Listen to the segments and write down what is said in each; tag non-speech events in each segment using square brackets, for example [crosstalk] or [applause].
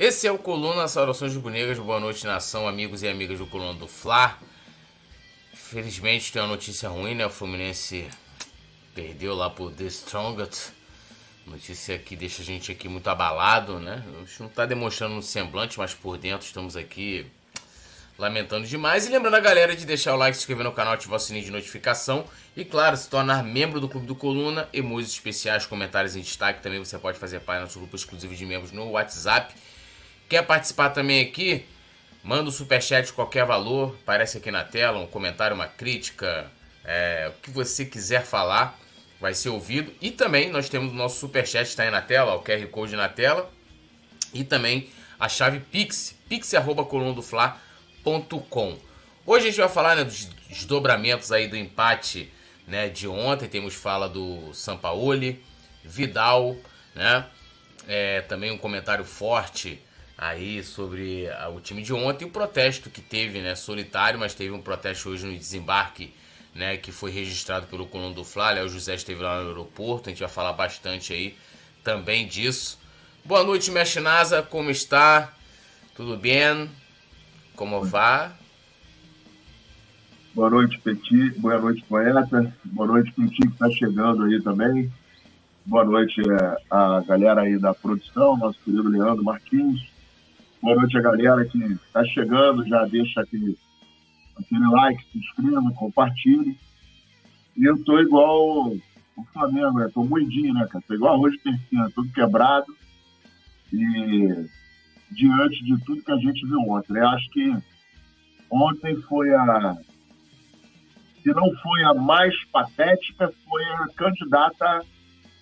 Esse é o Coluna Saudações Rubro-Negras. Boa noite, nação, amigos e amigas do Coluna do Fla. Felizmente tem uma notícia ruim, né? O Fluminense perdeu lá por The Strongest. Notícia que deixa a gente aqui muito abalado, né? A gente não tá demonstrando no semblante, mas por dentro estamos aqui lamentando demais. E lembrando a galera de deixar o like, se inscrever no canal, ativar o sininho de notificação. E claro, se tornar membro do Clube do Coluna, emojis especiais, comentários em destaque. Também você pode fazer parte do nosso grupo exclusivo de membros no WhatsApp. Quer participar também aqui? Manda um superchat de qualquer valor, aparece aqui na tela, um comentário, uma crítica, é, o que você quiser falar vai ser ouvido. E também nós temos o nosso superchat, está aí na tela, o QR Code na tela. E também a chave Pix, pix.colundofla.com. Hoje a gente vai falar né, dos desdobramentos aí do empate né, de ontem. Temos fala do Sampaoli, Vidal, né? É, também um comentário forte aí sobre o time de ontem, o protesto que teve, né, solitário, mas teve um protesto hoje no desembarque, né, que foi registrado pelo colono do Flá, o José esteve lá no aeroporto, a gente vai falar bastante aí também disso. Boa noite, Mestre Nasa, como está? Tudo bem? Como vai? Boa noite, Petit. Boa noite, poeta. Boa noite, Petit, que está chegando aí também. Boa noite é, a galera aí da produção, nosso querido Leandro Martins. Boa noite a galera que está chegando, já deixa aquele, aquele like, se inscreva, compartilhe. E eu tô igual o Flamengo, né? Tô moidinho, né, cara? Tô igual arroz de terceira, tudo quebrado. E diante de tudo que a gente viu ontem, eu acho que ontem foi a. Se não foi a mais patética, foi a candidata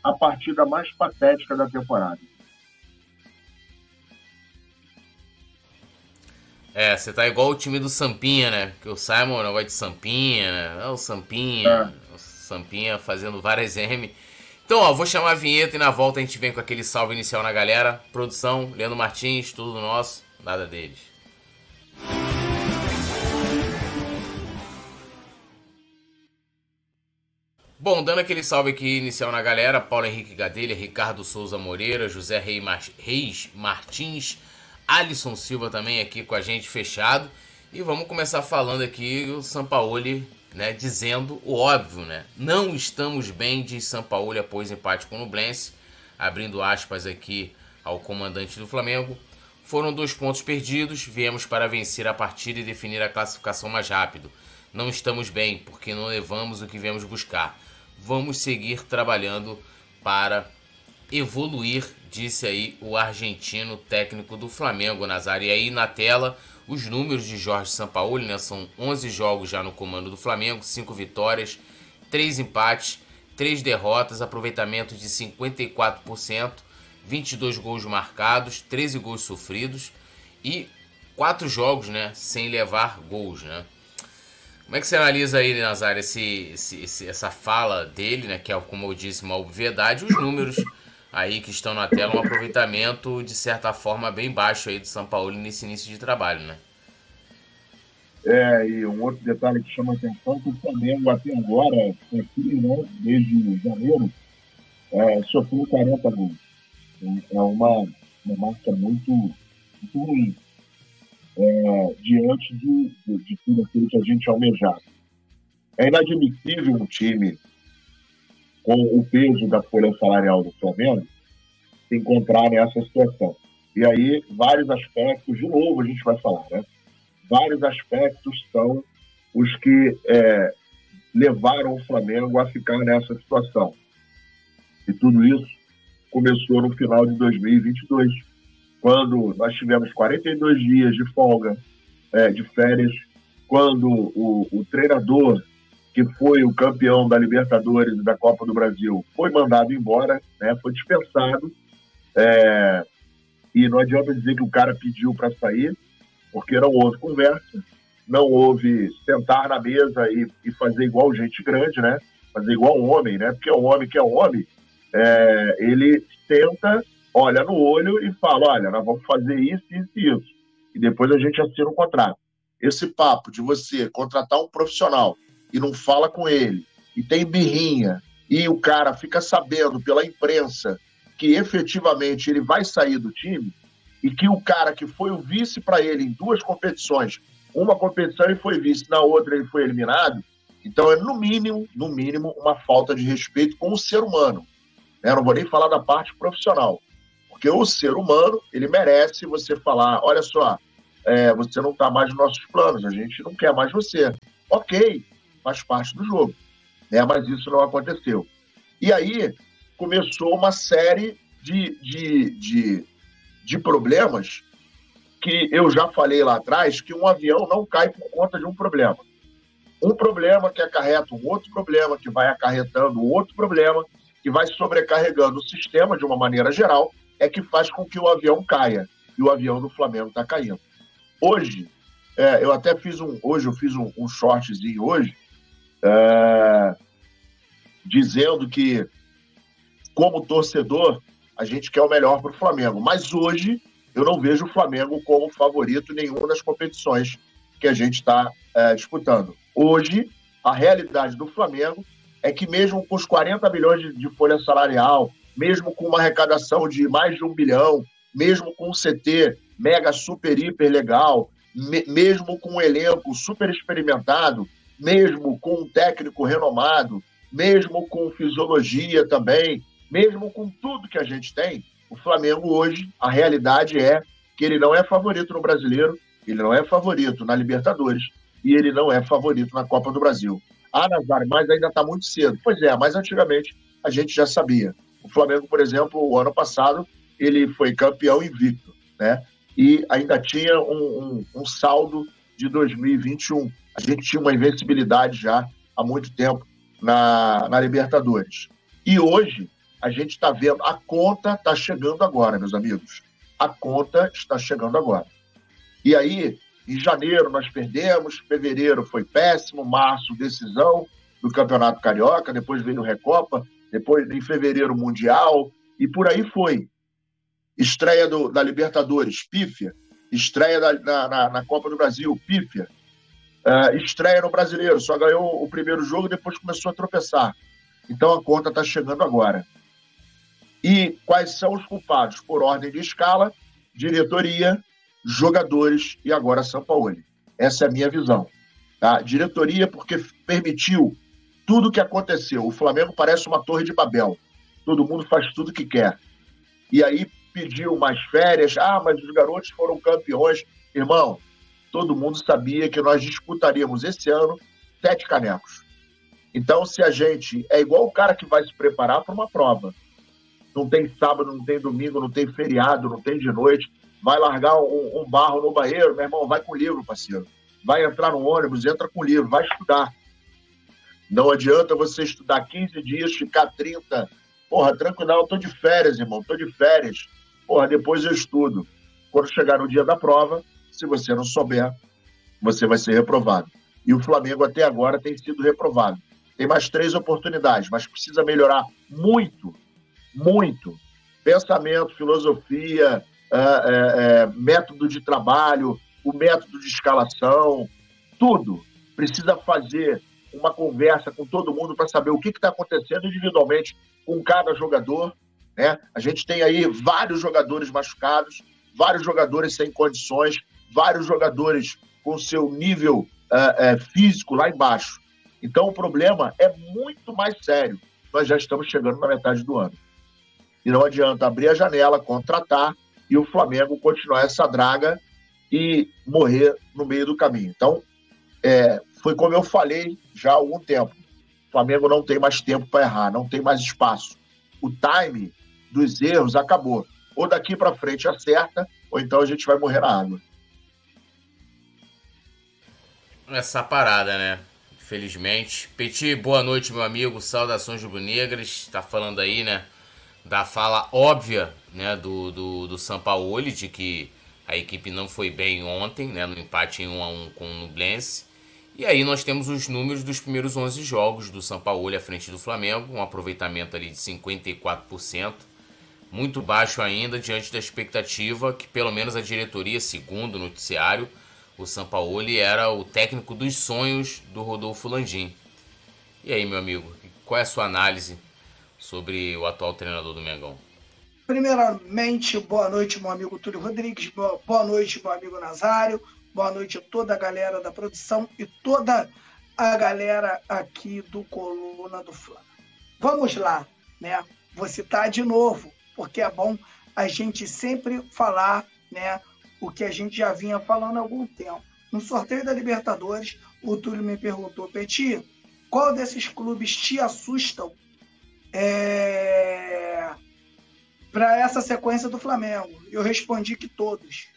à partida mais patética da temporada. É, você tá igual o time do Sampinha, né? Que o Simon não vai de Sampinha, né? É o Sampinha, é. o Sampinha fazendo várias M. Então, ó, vou chamar a vinheta e na volta a gente vem com aquele salve inicial na galera. Produção, Leandro Martins, tudo nosso, nada deles. Bom, dando aquele salve aqui inicial na galera, Paulo Henrique Gadelha, Ricardo Souza Moreira, José Reis Martins, Alisson Silva também aqui com a gente fechado. E vamos começar falando aqui o Sampaoli, né, dizendo o óbvio, né? Não estamos bem, diz Sampaoli após empate com o Nublense, abrindo aspas aqui ao comandante do Flamengo. Foram dois pontos perdidos, viemos para vencer a partida e definir a classificação mais rápido. Não estamos bem, porque não levamos o que viemos buscar. Vamos seguir trabalhando para evoluir, disse aí o argentino técnico do Flamengo, Nazário. E aí na tela os números de Jorge Sampaoli, né? São 11 jogos já no comando do Flamengo, 5 vitórias, 3 empates, 3 derrotas, aproveitamento de 54%, 22 gols marcados, 13 gols sofridos e 4 jogos, né, sem levar gols, né? Como é que você analisa aí, Nazário, esse, esse, essa fala dele, né, que é, como eu disse, uma obviedade, os números aí que estão na tela um aproveitamento de certa forma bem baixo aí do São Paulo nesse início de trabalho, né? É, e um outro detalhe que chama atenção que o Flamengo até agora, aqui, né, desde janeiro, é, sofreu 40 gols. É uma, uma marca muito, muito ruim é, diante de, de, de tudo aquilo que a gente almejava. É inadmissível um time com o peso da folha salarial do Flamengo, se encontrar nessa situação. E aí, vários aspectos, de novo a gente vai falar, né? Vários aspectos são os que é, levaram o Flamengo a ficar nessa situação. E tudo isso começou no final de 2022, quando nós tivemos 42 dias de folga, é, de férias, quando o, o treinador que foi o campeão da Libertadores e da Copa do Brasil, foi mandado embora, né, foi dispensado. É, e não adianta dizer que o cara pediu para sair, porque não houve conversa, não houve sentar na mesa e, e, fazer igual gente grande, né? Fazer igual um homem, né? Porque o homem que é homem, é, ele tenta, olha no olho e fala, olha, nós vamos fazer isso, isso e isso. E depois a gente assina o um contrato. Esse papo de você contratar um profissional e não fala com ele, e tem birrinha, e o cara fica sabendo pela imprensa que efetivamente ele vai sair do time, e que o cara que foi o vice para ele em duas competições, uma competição ele foi vice, na outra ele foi eliminado, então é no mínimo, no mínimo, uma falta de respeito com o ser humano. Eu não vou nem falar da parte profissional, porque o ser humano ele merece você falar, olha só, é, você não está mais nos nossos planos, a gente não quer mais você. Ok, faz parte do jogo, né? Mas isso não aconteceu. E aí começou uma série de, de, de, de problemas que eu já falei lá atrás que um avião não cai por conta de um problema. Um problema que acarreta um outro problema, que vai acarretando outro problema, que vai sobrecarregando o sistema de uma maneira geral, é que faz com que o avião caia. E o avião do Flamengo está caindo. Hoje, é, eu até fiz um. Hoje eu fiz um, um shortzinho hoje, é, dizendo que, como torcedor, a gente quer o melhor para o Flamengo. Mas hoje eu não vejo o Flamengo como favorito em nenhuma das competições que a gente está é, disputando. Hoje, a realidade do Flamengo é que mesmo com os 40 milhões de, de folha salarial, mesmo com uma arrecadação de mais de um bilhão, mesmo com um CT mega, super, hiper legal, me, mesmo com um elenco super experimentado, mesmo com um técnico renomado, mesmo com fisiologia também, mesmo com tudo que a gente tem, o Flamengo hoje, a realidade é que ele não é favorito no Brasileiro, ele não é favorito na Libertadores e ele não é favorito na Copa do Brasil. Ah, Nazário, mas ainda está muito cedo. Pois é, mas antigamente a gente já sabia. O Flamengo, por exemplo, o ano passado, ele foi campeão invicto, né? E ainda tinha um, um, um saldo de 2021. A gente tinha uma invencibilidade já há muito tempo na, na Libertadores. E hoje, a gente está vendo, a conta está chegando agora, meus amigos. A conta está chegando agora. E aí, em janeiro nós perdemos, fevereiro foi péssimo, março decisão do Campeonato Carioca, depois veio o Recopa, depois em fevereiro Mundial, e por aí foi. Estreia do, da Libertadores, pífia. Estreia da, na, na, na, Copa do Brasil, pífia. Uh, estreia no Brasileiro, só ganhou o primeiro jogo e depois começou a tropeçar. Então a conta está chegando agora. E quais são os culpados? Por ordem de escala, diretoria, jogadores e agora São Paulo. Essa é a minha visão. Tá? Diretoria, porque permitiu tudo o que aconteceu. O Flamengo parece uma torre de Babel. Todo mundo faz tudo que quer. E aí pediu mais férias. Ah, mas os garotos foram campeões. Irmão, todo mundo sabia que nós disputaríamos esse ano sete canecos. Então, se a gente é igual o cara que vai se preparar para uma prova, não tem sábado, não tem domingo, não tem feriado, não tem de noite. Vai largar um, um barro no banheiro, meu irmão, vai com livro, parceiro. Vai entrar no ônibus, entra com livro, vai estudar. Não adianta você estudar 15 dias, ficar 30. Porra, tranquilo, eu tô de férias, irmão, tô de férias. Porra, depois eu estudo. Quando chegar no dia da prova, se você não souber, você vai ser reprovado. E o Flamengo até agora tem sido reprovado. Tem mais três oportunidades, mas precisa melhorar muito muito. Pensamento, filosofia, é, é, é, método de trabalho, o método de escalação, tudo. Precisa fazer uma conversa com todo mundo para saber o que está acontecendo individualmente com cada jogador. Né? A gente tem aí vários jogadores machucados, vários jogadores sem condições, vários jogadores com seu nível é, é, físico lá embaixo. Então o problema é muito mais sério. Nós já estamos chegando na metade do ano. E não adianta abrir a janela, contratar e o Flamengo continuar essa draga e morrer no meio do caminho. Então, é, foi como eu falei já há algum tempo. O Flamengo não tem mais tempo para errar, não tem mais espaço. O time dos erros acabou. Ou daqui para frente acerta, ou então a gente vai morrer na água. Essa parada, né? Infelizmente. Petit, boa noite, meu amigo. Saudações rubro-negras. Está falando aí, né? da fala óbvia né, do, do, do Sampaoli de que a equipe não foi bem ontem, né, no empate em 1 a 1 com o Nublense. E aí nós temos os números dos primeiros 11 jogos do Sampaoli à frente do Flamengo, um aproveitamento ali de 54%, muito baixo ainda diante da expectativa que pelo menos a diretoria, segundo o noticiário, o Sampaoli era o técnico dos sonhos do Rodolfo Landim. E aí, meu amigo, qual é a sua análise sobre o atual treinador do Mengão? Primeiramente, boa noite, meu amigo Túlio Rodrigues, boa noite, meu amigo Nazário, boa noite a toda a galera da produção e toda a galera aqui do Coluna do Fla. Vamos lá, né? Vou citar de novo, porque é bom a gente sempre falar, né, o que a gente já vinha falando há algum tempo. No sorteio da Libertadores, o Túlio me perguntou, Petit, qual desses clubes te assustam é... para essa sequência do Flamengo? Eu respondi que todos.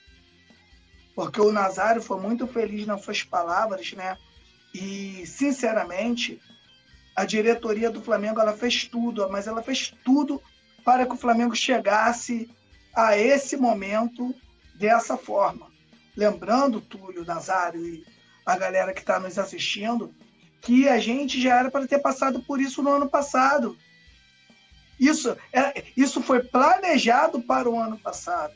Porque o Nazário foi muito feliz nas suas palavras, né? E, sinceramente, a diretoria do Flamengo ela fez tudo, mas ela fez tudo para que o Flamengo chegasse a esse momento dessa forma. Lembrando, Túlio, Nazário e a galera que está nos assistindo, que a gente já era para ter passado por isso no ano passado. Isso, é, isso foi planejado para o ano passado.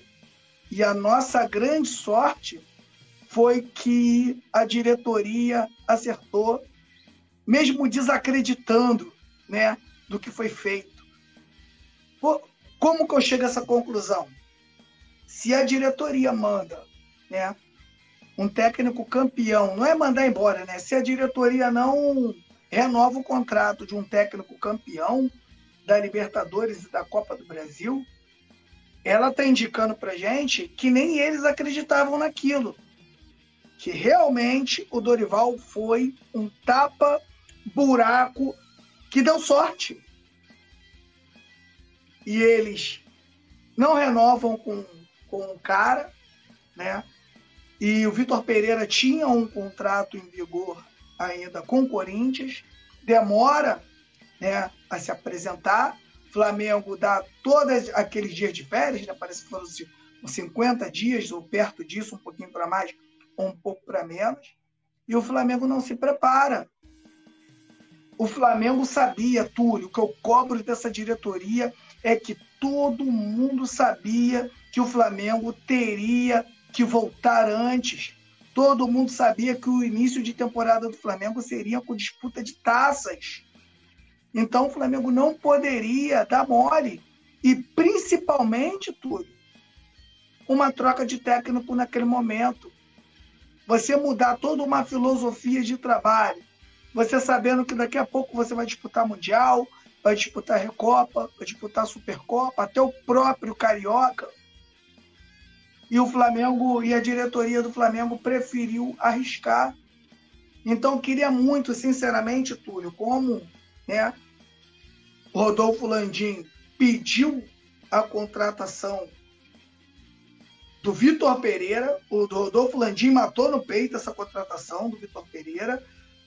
E a nossa grande sorte foi que a diretoria acertou, mesmo desacreditando né, do que foi feito. Como que eu chego a essa conclusão? Se a diretoria manda né, um técnico campeão, não é mandar embora, né? Se a diretoria não renova o contrato de um técnico campeão da Libertadores e da Copa do Brasil, ela está indicando para gente que nem eles acreditavam naquilo que realmente o Dorival foi um tapa-buraco que deu sorte. E eles não renovam com, com o cara, né? E o Vitor Pereira tinha um contrato em vigor ainda com o Corinthians, demora né, a se apresentar. Flamengo dá todos aqueles dias de férias, né? parece que foram 50 dias ou perto disso, um pouquinho para mais, ou um pouco para menos, e o Flamengo não se prepara. O Flamengo sabia, Túlio, o que eu cobro dessa diretoria é que todo mundo sabia que o Flamengo teria que voltar antes. Todo mundo sabia que o início de temporada do Flamengo seria com disputa de taças. Então o Flamengo não poderia dar mole. E principalmente, Túlio, uma troca de técnico naquele momento você mudar toda uma filosofia de trabalho, você sabendo que daqui a pouco você vai disputar Mundial, vai disputar Recopa, vai disputar Supercopa, até o próprio Carioca. E o Flamengo e a diretoria do Flamengo preferiu arriscar. Então, queria muito, sinceramente, Túlio, como né, Rodolfo Landim pediu a contratação do Vitor Pereira. O Rodolfo Landim matou no peito essa contratação do Vitor Pereira.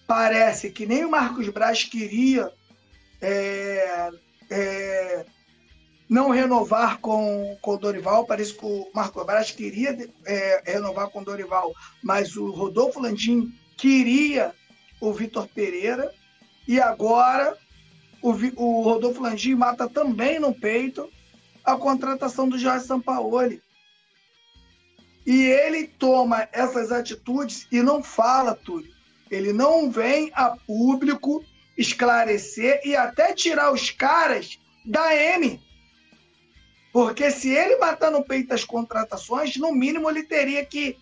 Parece que nem o Marcos Braz queria é, é, não renovar com, com o Dorival. Parece que o Marcos Braz queria é, renovar com o Dorival, mas o Rodolfo Landim queria o Vitor Pereira. E agora o, o Rodolfo Landim mata também no peito a contratação do Jorge Sampaoli. E ele toma essas atitudes e não fala tudo. Ele não vem a público esclarecer e até tirar os caras da M. Porque se ele matar no peito as contratações, no mínimo ele teria que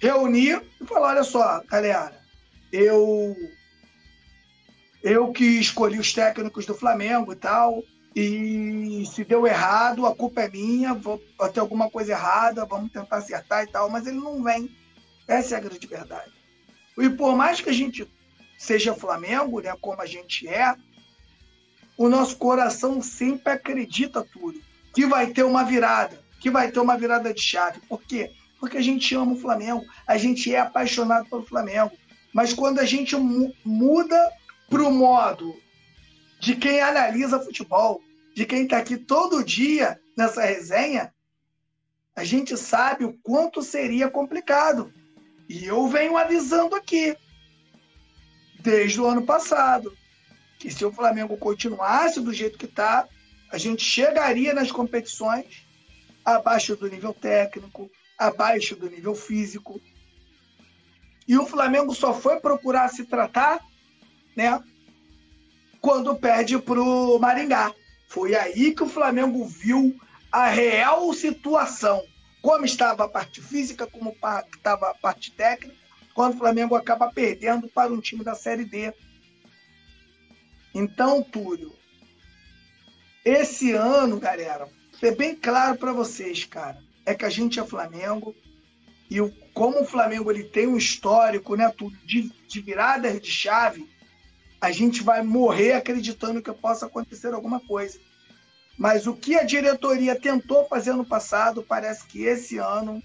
reunir e falar: olha só, galera, eu eu que escolhi os técnicos do Flamengo e tal, e se deu errado, a culpa é minha, vou ter alguma coisa errada, vamos tentar acertar e tal, mas ele não vem. Essa é a grande verdade. E por mais que a gente seja Flamengo, né, como a gente é, o nosso coração sempre acredita tudo, que vai ter uma virada, que vai ter uma virada de chave. Por quê? Porque a gente ama o Flamengo, a gente é apaixonado pelo Flamengo. Mas quando a gente muda para o modo de quem analisa futebol, de quem está aqui todo dia nessa resenha, a gente sabe o quanto seria complicado. E eu venho avisando aqui, desde o ano passado, que se o Flamengo continuasse do jeito que está, a gente chegaria nas competições abaixo do nível técnico, abaixo do nível físico. E o Flamengo só foi procurar se tratar, né, quando perde para o Maringá. Foi aí que o Flamengo viu a real situação, como estava a parte física, como estava a parte técnica, quando o Flamengo acaba perdendo para um time da Série D. Então, Túlio, esse ano, galera, ser bem claro para vocês, cara, é que a gente é Flamengo e o, como o Flamengo ele tem um histórico, né, Túlio, de, de viradas de chave, a gente vai morrer acreditando que possa acontecer alguma coisa. Mas o que a diretoria tentou fazer no passado, parece que esse ano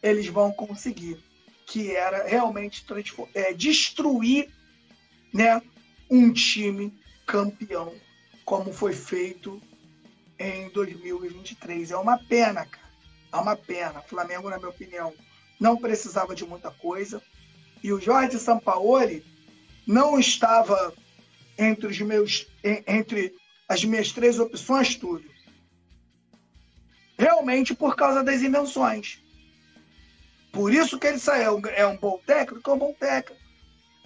eles vão conseguir, que era realmente é, destruir né, um time campeão, como foi feito em 2023. É uma pena, cara. É uma pena. O Flamengo, na minha opinião, não precisava de muita coisa. E o Jorge Sampaoli não estava entre os meus entre as minhas três opções, Túlio. Realmente por causa das invenções. Por isso que ele saiu. É um bom técnico, é um bom técnico.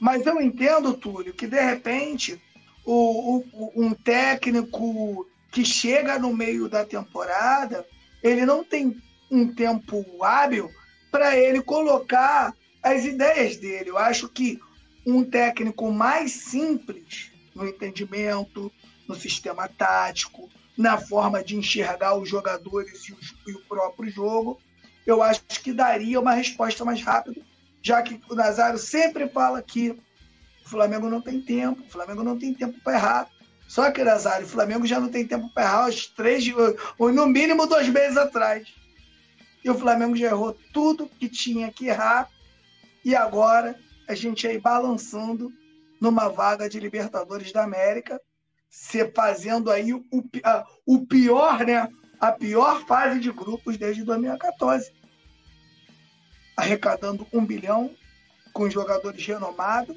Mas eu entendo, Túlio, que de repente o, o, um técnico que chega no meio da temporada, ele não tem um tempo hábil para ele colocar as ideias dele. Eu acho que um técnico mais simples no entendimento, no sistema tático, na forma de enxergar os jogadores e, os, e o próprio jogo, eu acho que daria uma resposta mais rápida, já que o Nazário sempre fala que Flamengo não tem tempo, o Flamengo não tem tempo para errar. Só que, Nazário, o Flamengo já não tem tempo para errar os três, ou no mínimo dois meses atrás. E o Flamengo já errou tudo que tinha que errar. E agora a gente aí balançando numa vaga de Libertadores da América, se fazendo aí o, a, o pior, né? A pior fase de grupos desde 2014. Arrecadando um bilhão com jogadores renomados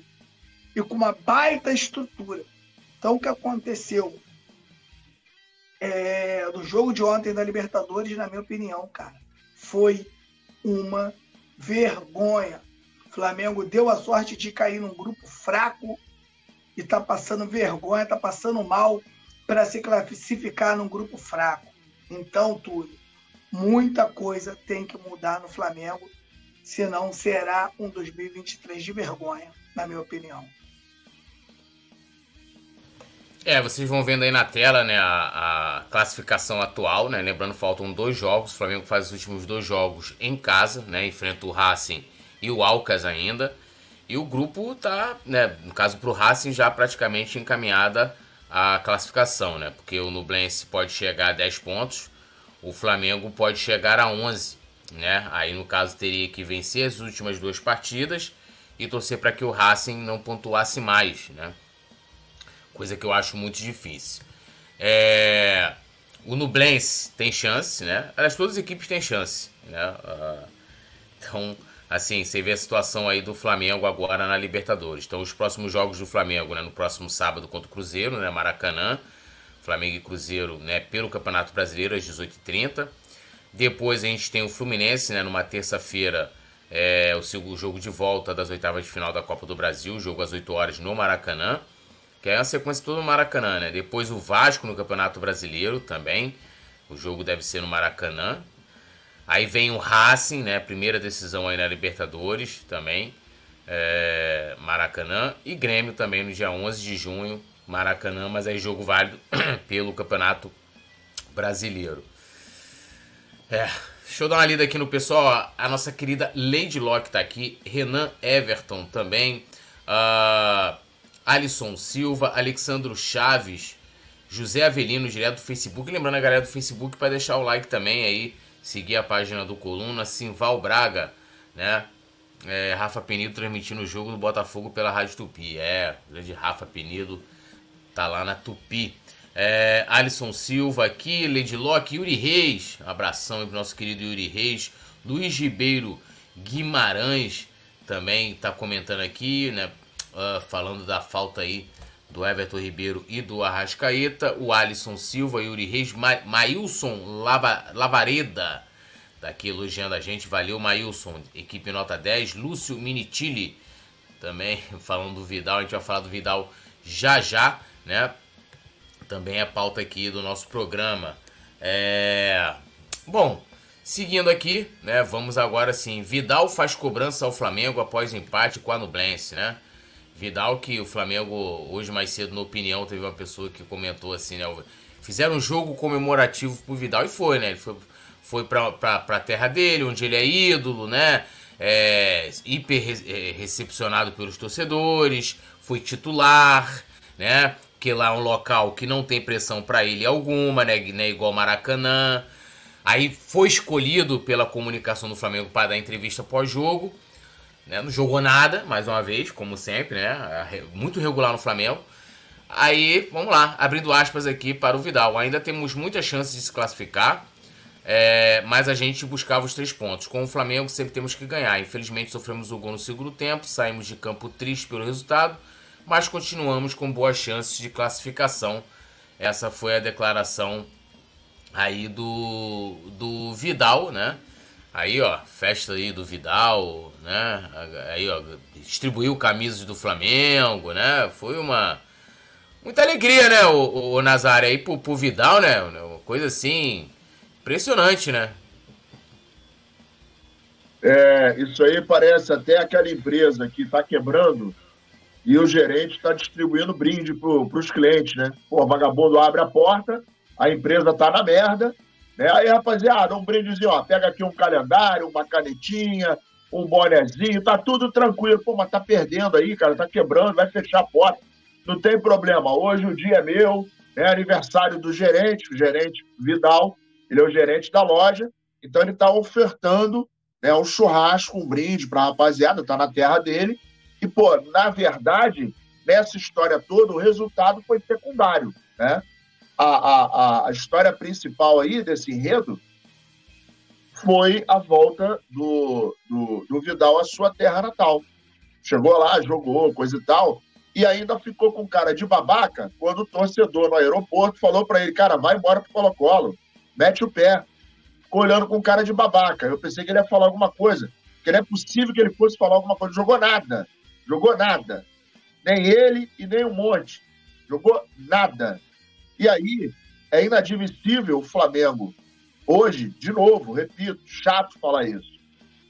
e com uma baita estrutura. Então, o que aconteceu é, no jogo de ontem da Libertadores, na minha opinião, cara, foi uma vergonha. O Flamengo deu a sorte de cair num grupo fraco e está passando vergonha, está passando mal para se classificar num grupo fraco. Então, tudo, muita coisa tem que mudar no Flamengo, senão será um 2023 de vergonha, na minha opinião. É, vocês vão vendo aí na tela, né, a, a, classificação atual, né, lembrando faltam dois jogos, o Flamengo faz os últimos dois jogos em casa, né, enfrenta o Racing e o Alcas ainda, e o grupo tá, né, no caso pro Racing já praticamente encaminhada a classificação, né, porque o Nublense pode chegar a 10 pontos, o Flamengo pode chegar a 11, né, aí no caso teria que vencer as últimas duas partidas e torcer para que o Racing não pontuasse mais, né, coisa que eu acho muito difícil. É, o Nublense tem chance, né? Aliás, todas as equipes têm chance, né? Uh, então, assim, você vê a situação aí do Flamengo agora na Libertadores. Então, os próximos jogos do Flamengo, né? No próximo sábado contra o Cruzeiro, né? Maracanã. Flamengo e Cruzeiro, né? Pelo Campeonato Brasileiro às 18h30. Depois a gente tem o Fluminense, né? Numa terça-feira, é, o jogo de volta das oitavas de final da Copa do Brasil. Jogo às 8 horas no Maracanã que é uma sequência toda no Maracanã, né? Depois o Vasco no Campeonato Brasileiro também. O jogo deve ser no Maracanã. Aí vem o Racing, né? Primeira decisão aí na Libertadores também. É, Maracanã. E Grêmio também no dia 11 de junho. Maracanã, mas aí jogo válido [clears throat] pelo Campeonato Brasileiro. É, deixa eu dar uma lida aqui no pessoal. A nossa querida Lady Locke tá aqui. Renan Everton também. Uh, Alisson Silva, Alexandro Chaves, José Avelino, direto do Facebook. Lembrando a galera do Facebook para deixar o like também aí, seguir a página do Coluna, Simval Braga, né? É, Rafa Penido transmitindo o jogo do Botafogo pela Rádio Tupi. É, grande Rafa Penido tá lá na Tupi. É, Alisson Silva aqui, Lady Locke, Yuri Reis. abração aí pro nosso querido Yuri Reis. Luiz Ribeiro Guimarães também tá comentando aqui, né? Uh, falando da falta aí do Everton Ribeiro e do Arrascaeta, o Alisson Silva, Yuri Reis, Ma Mailson Lava Lavareda, daqui elogiando a gente, valeu Mailson, equipe nota 10, Lúcio Minitili, também [laughs] falando do Vidal, a gente vai falar do Vidal já já, né? Também é pauta aqui do nosso programa. É... Bom, seguindo aqui, né? Vamos agora sim. Vidal faz cobrança ao Flamengo após empate com a Nublense, né? Vidal que o Flamengo, hoje mais cedo, na opinião, teve uma pessoa que comentou assim, né? Fizeram um jogo comemorativo pro Vidal e foi, né? Ele foi, foi pra, pra, pra terra dele, onde ele é ídolo, né? É, hiper é, recepcionado pelos torcedores, foi titular, né? Que lá é um local que não tem pressão para ele alguma, né? né? Igual Maracanã. Aí foi escolhido pela comunicação do Flamengo para dar entrevista pós-jogo. Né? Não jogou nada, mais uma vez, como sempre, né? Muito regular no Flamengo. Aí, vamos lá, abrindo aspas aqui para o Vidal. Ainda temos muitas chances de se classificar, é, mas a gente buscava os três pontos. Com o Flamengo sempre temos que ganhar. Infelizmente sofremos o gol no segundo tempo, saímos de campo triste pelo resultado, mas continuamos com boas chances de classificação. Essa foi a declaração aí do, do Vidal, né? Aí, ó, festa aí do Vidal, né? Aí, ó, distribuiu camisas do Flamengo, né? Foi uma muita alegria, né, o, o Nazário aí pro, pro Vidal, né? Uma coisa assim impressionante, né? É, isso aí parece até aquela empresa que tá quebrando e o gerente está distribuindo brinde para os clientes, né? Pô, o vagabundo abre a porta, a empresa tá na merda, né? Aí, rapaziada, um brindezinho, ó, pega aqui um calendário, uma canetinha, um bonezinho, tá tudo tranquilo. Pô, mas tá perdendo aí, cara, tá quebrando, vai fechar a porta. Não tem problema, hoje o dia é meu, é aniversário do gerente, o gerente Vidal, ele é o gerente da loja, então ele tá ofertando né, um churrasco, um brinde pra rapaziada, tá na terra dele. E, pô, na verdade, nessa história toda, o resultado foi secundário, né? A, a, a história principal aí desse enredo foi a volta do, do, do, Vidal à sua terra natal. Chegou lá, jogou, coisa e tal, e ainda ficou com cara de babaca quando o torcedor no aeroporto falou para ele, cara, vai embora pro Colo-Colo, mete o pé. Ficou olhando com cara de babaca. Eu pensei que ele ia falar alguma coisa, que não é possível que ele fosse falar alguma coisa. Jogou nada, jogou nada. Nem ele e nem o Monte. Jogou nada. E aí é inadmissível o Flamengo hoje, de novo, repito, chato falar isso,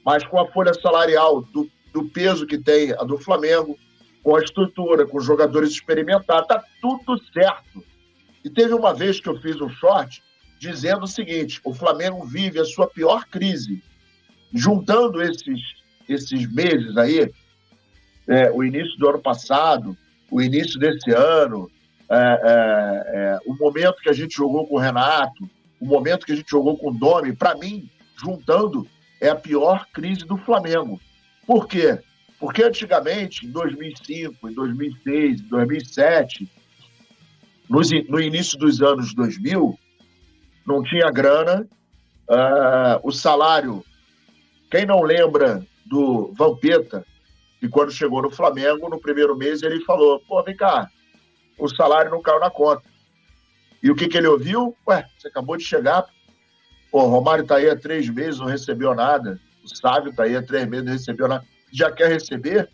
mas com a folha salarial do, do peso que tem a do Flamengo, com a estrutura, com os jogadores experimentados, tá tudo certo. E teve uma vez que eu fiz um short dizendo o seguinte: o Flamengo vive a sua pior crise. Juntando esses, esses meses aí, é, o início do ano passado, o início desse ano, é, é, é, o momento que a gente jogou com o Renato, o momento que a gente jogou com o Domi, para mim, juntando, é a pior crise do Flamengo. Por quê? Porque antigamente, em 2005, em 2006, em 2007, nos, no início dos anos 2000, não tinha grana, uh, o salário. Quem não lembra do Vampeta, que quando chegou no Flamengo, no primeiro mês, ele falou: pô, vem cá, o salário não caiu na conta. E o que, que ele ouviu? Ué, você acabou de chegar. Pô, o Romário está aí há três meses, não recebeu nada. O Sávio está aí há três meses, não recebeu nada. Já quer receber?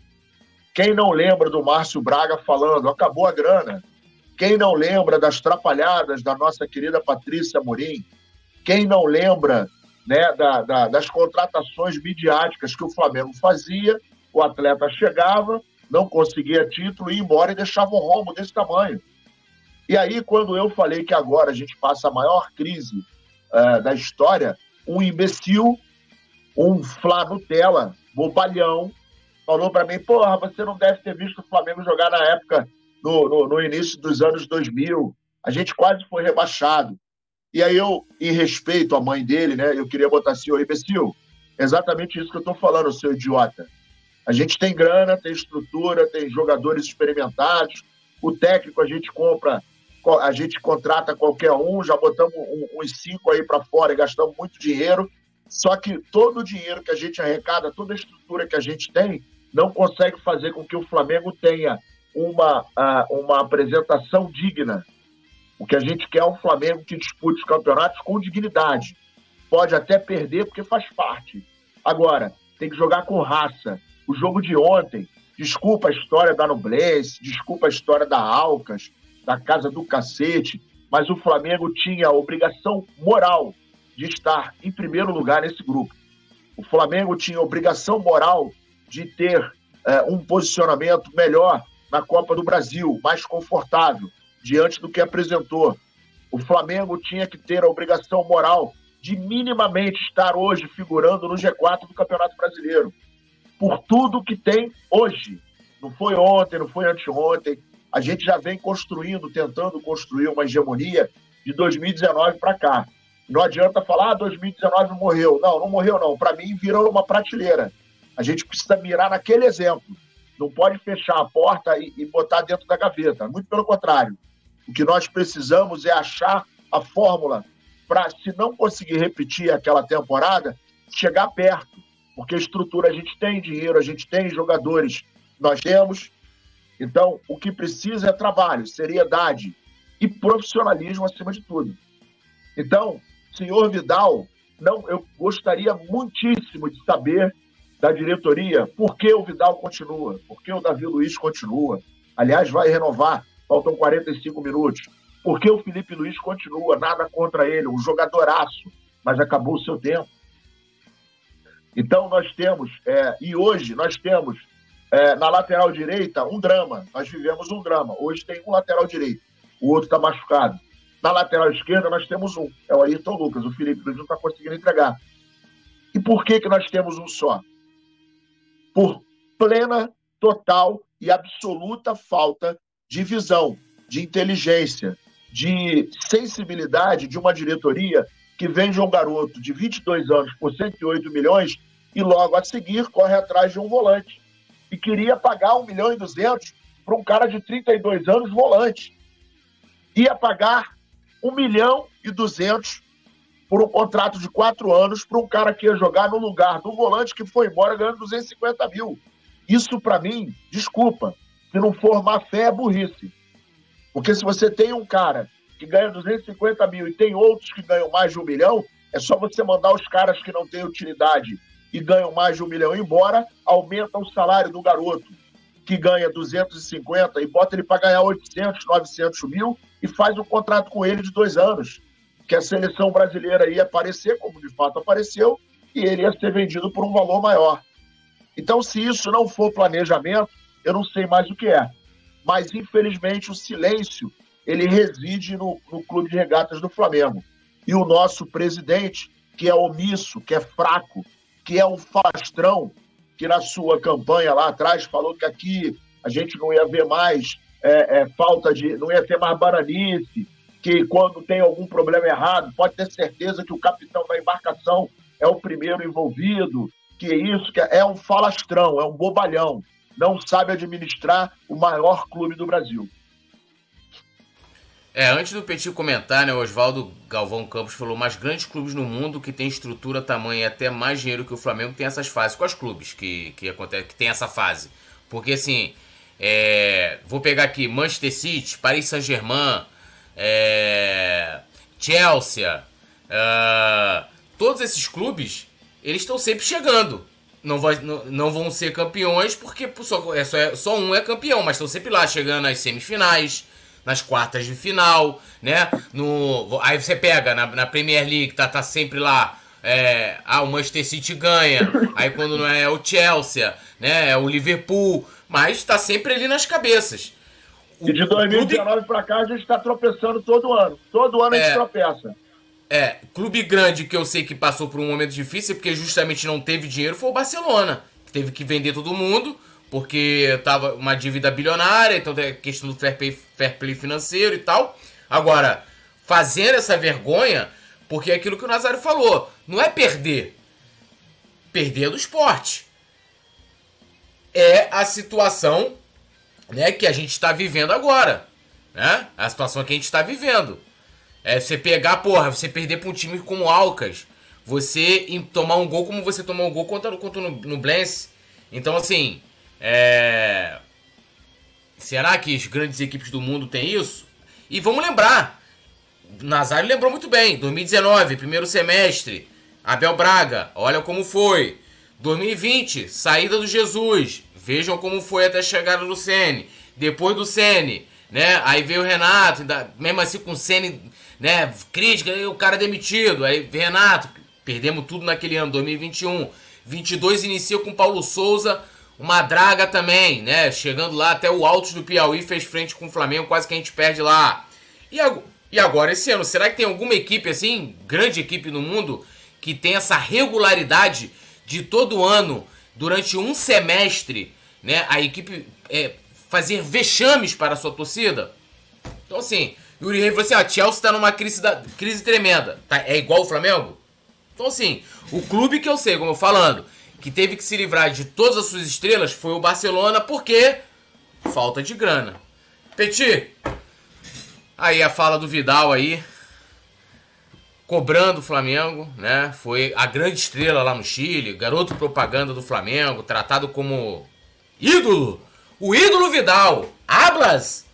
Quem não lembra do Márcio Braga falando, acabou a grana? Quem não lembra das trapalhadas da nossa querida Patrícia Morim? Quem não lembra né, da, da, das contratações midiáticas que o Flamengo fazia? O atleta chegava, não conseguia título, ia embora e deixava um rombo desse tamanho. E aí, quando eu falei que agora a gente passa a maior crise uh, da história, um imbecil, um Flá Nutella, bobalhão, falou para mim: Porra, você não deve ter visto o Flamengo jogar na época, no, no, no, início dos anos 2000. A gente quase foi rebaixado. E aí, eu, em respeito à mãe dele, né, eu queria botar assim: Ô imbecil, exatamente isso que eu estou falando, seu idiota. A gente tem grana, tem estrutura, tem jogadores experimentados. O técnico a gente compra, a gente contrata qualquer um, já botamos uns cinco aí para fora e gastamos muito dinheiro. Só que todo o dinheiro que a gente arrecada, toda a estrutura que a gente tem, não consegue fazer com que o Flamengo tenha uma, uma apresentação digna. O que a gente quer é um Flamengo que dispute os campeonatos com dignidade. Pode até perder porque faz parte. Agora, tem que jogar com raça, o jogo de ontem, desculpa a história da Noblense, desculpa a história da Alcas, da Casa do Cacete, mas o Flamengo tinha a obrigação moral de estar em primeiro lugar nesse grupo. O Flamengo tinha a obrigação moral de ter é, um posicionamento melhor na Copa do Brasil, mais confortável, diante do que apresentou. O Flamengo tinha que ter a obrigação moral de minimamente estar hoje figurando no G4 do Campeonato Brasileiro. Por tudo que tem hoje. Não foi ontem, não foi anteontem. A gente já vem construindo, tentando construir uma hegemonia de 2019 para cá. Não adianta falar, ah, 2019 morreu. Não, não morreu não. Para mim, virou uma prateleira. A gente precisa mirar naquele exemplo. Não pode fechar a porta e, e botar dentro da gaveta. Muito pelo contrário. O que nós precisamos é achar a fórmula para, se não conseguir repetir aquela temporada, chegar perto. Porque estrutura a gente tem, dinheiro a gente tem, jogadores nós temos. Então, o que precisa é trabalho, seriedade e profissionalismo acima de tudo. Então, senhor Vidal, não, eu gostaria muitíssimo de saber da diretoria por que o Vidal continua, por que o Davi Luiz continua. Aliás, vai renovar, faltam 45 minutos. Por que o Felipe Luiz continua? Nada contra ele, um jogadoraço, mas acabou o seu tempo. Então, nós temos, é, e hoje nós temos é, na lateral direita um drama. Nós vivemos um drama. Hoje tem um lateral direito, o outro está machucado. Na lateral esquerda, nós temos um, é o Ayrton Lucas. O Felipe Luiz não está conseguindo entregar. E por que, que nós temos um só? Por plena, total e absoluta falta de visão, de inteligência, de sensibilidade de uma diretoria que vende um garoto de 22 anos por 108 milhões e logo a seguir corre atrás de um volante. E queria pagar 1 milhão e 200 para um cara de 32 anos volante. Ia pagar 1 milhão e 200 por um contrato de quatro anos para um cara que ia jogar no lugar do volante que foi embora ganhando 250 mil. Isso, para mim, desculpa, se não for má fé, é burrice. Porque se você tem um cara que ganha 250 mil e tem outros que ganham mais de um milhão, é só você mandar os caras que não têm utilidade e ganham mais de um milhão embora, aumenta o salário do garoto que ganha 250 e bota ele para ganhar 800, 900 mil e faz um contrato com ele de dois anos, que a seleção brasileira ia aparecer, como de fato apareceu, e ele ia ser vendido por um valor maior. Então, se isso não for planejamento, eu não sei mais o que é. Mas, infelizmente, o silêncio ele reside no, no Clube de Regatas do Flamengo. E o nosso presidente, que é omisso, que é fraco, que é um falastrão, que na sua campanha lá atrás falou que aqui a gente não ia ver mais é, é, falta de. não ia ter mais bananice, que quando tem algum problema errado, pode ter certeza que o capitão da embarcação é o primeiro envolvido, que isso que é um falastrão, é um bobalhão, não sabe administrar o maior clube do Brasil. É, antes do Petit comentar, né, Oswaldo Galvão Campos falou: mais grandes clubes no mundo que tem estrutura, tamanho e até mais dinheiro que o Flamengo tem essas fases. Quais clubes que, que, acontece, que tem essa fase? Porque assim, é, vou pegar aqui Manchester City, Paris Saint-Germain, é, Chelsea, é, todos esses clubes, eles estão sempre chegando. Não, vai, não, não, vão ser campeões porque só, é, só, é, só um é campeão, mas estão sempre lá chegando nas semifinais, nas quartas de final, né? No, aí você pega na, na Premier League, tá, tá sempre lá. É, ah, o Manchester City ganha. Aí quando não é, é o Chelsea, né? É o Liverpool mas está sempre ali nas cabeças. O, e de 2019 clube... para cá a gente está tropeçando todo ano. Todo ano a gente é, tropeça. É, clube grande que eu sei que passou por um momento difícil porque justamente não teve dinheiro foi o Barcelona. Que teve que vender todo mundo porque tava uma dívida bilionária, então tem a questão do fair play, fair play financeiro e tal. Agora, fazer essa vergonha, porque é aquilo que o Nazário falou, não é perder. Perder do esporte é a situação né, que a gente está vivendo agora. Né? A situação que a gente está vivendo. É você pegar, porra, você perder para um time como o Alcas. Você tomar um gol como você tomou um gol contra, contra no Blance. Então, assim, é... será que as grandes equipes do mundo têm isso? E vamos lembrar, Nazário lembrou muito bem, 2019, primeiro semestre, Abel Braga, olha como foi. 2020, saída do Jesus. Vejam como foi até chegar no Sene. Depois do Sene, né? Aí veio o Renato, mesmo assim com o Ceni, né? Crítica, aí o cara demitido. Aí Renato, perdemos tudo naquele ano, 2021. 22 inicia com Paulo Souza, uma draga também, né? Chegando lá até o Altos do Piauí, fez frente com o Flamengo, quase que a gente perde lá. E, e agora esse ano, será que tem alguma equipe assim, grande equipe no mundo, que tem essa regularidade de todo ano, durante um semestre, né? A equipe é, fazer vexames para a sua torcida. Então, assim, Yuri Rei falou assim: ah, Chelsea está numa crise, da, crise tremenda. Tá, é igual o Flamengo? Então, assim, o clube que eu sei, como eu falando, que teve que se livrar de todas as suas estrelas foi o Barcelona, porque falta de grana. Petit, aí a fala do Vidal aí, cobrando o Flamengo, né? Foi a grande estrela lá no Chile, garoto propaganda do Flamengo, tratado como ídolo o ídolo Vidal. Hablas?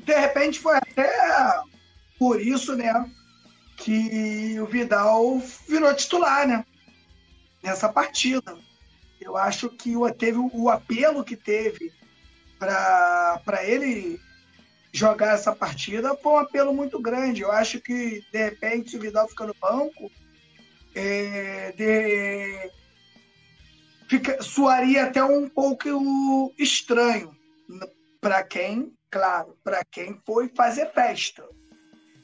De repente foi até por isso, né? Que o Vidal virou titular, né? Nessa partida. Eu acho que teve o apelo que teve para ele jogar essa partida foi um apelo muito grande. Eu acho que, de repente, se o Vidal fica no banco, é, de, fica, soaria até um pouco estranho para quem, claro, para quem foi fazer festa.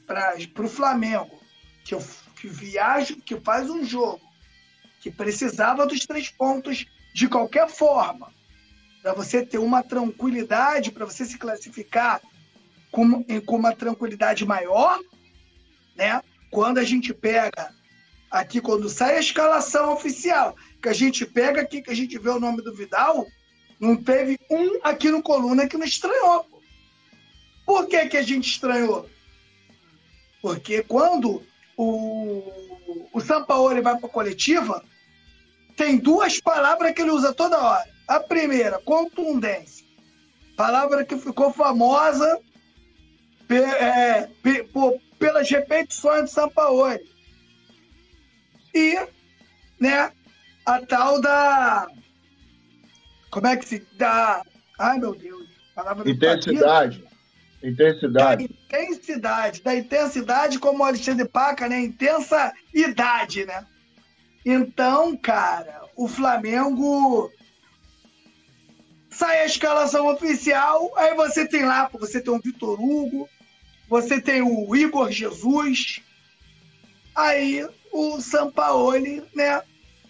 Para o Flamengo, que, que viaja, que faz um jogo, que precisava dos três pontos de qualquer forma, para você ter uma tranquilidade, para você se classificar com, com uma tranquilidade maior, né? Quando a gente pega aqui, quando sai a escalação oficial, que a gente pega aqui, que a gente vê o nome do Vidal, não teve um aqui no Coluna que não estranhou. Por que, que a gente estranhou? Porque quando o, o Sampaoli vai para a coletiva, tem duas palavras que ele usa toda hora. A primeira, contundência. Palavra que ficou famosa pe, é, pe, por, pelas repetições de Sampaoli. E né, a tal da. Como é que se dá? Ai, meu Deus. Palavra intensidade. Intensidade. Da intensidade. Da intensidade, como o Alexandre Paca, né? Intensa idade, né? Então, cara, o Flamengo sai a escalação oficial, aí você tem lá, você tem o Vitor Hugo, você tem o Igor Jesus, aí o Sampaoli, né,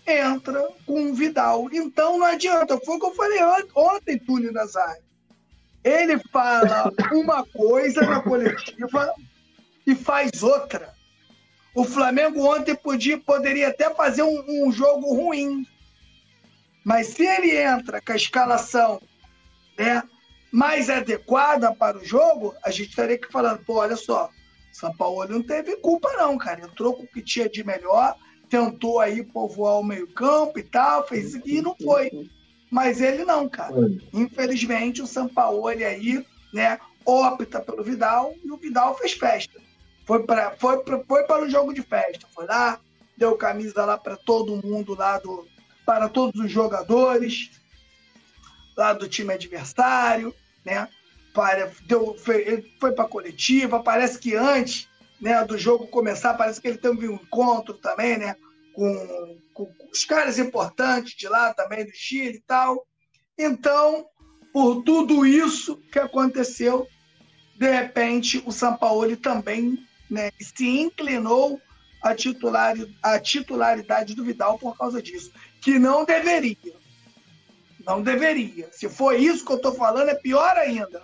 entra com o Vidal. Então não adianta. Foi o que eu falei ontem, Túlio Nazário. Ele fala uma coisa na coletiva e faz outra. O Flamengo ontem podia, poderia até fazer um, um jogo ruim. Mas se ele entra com a escalação né, mais adequada para o jogo, a gente estaria aqui falando, pô, olha só, São Paulo não teve culpa não, cara. Entrou com o que tinha de melhor, tentou aí povoar o meio-campo e tal, fez e não foi. Mas ele não, cara. Infelizmente, o Sampaoli aí, né, opta pelo Vidal e o Vidal fez festa. Foi para foi pra, foi para o jogo de festa. Foi lá, deu camisa lá para todo mundo lá do para todos os jogadores lá do time adversário, né? Para, deu, foi, foi para a coletiva. Parece que antes né, do jogo começar, parece que ele teve um encontro também, né, com, com, os caras importantes de lá também, do Chile e tal. Então, por tudo isso que aconteceu, de repente o Sampaoli também né, se inclinou a, titular, titularidade do Vidal por causa disso, que não deveria. Não deveria. Se for isso que eu estou falando, é pior ainda.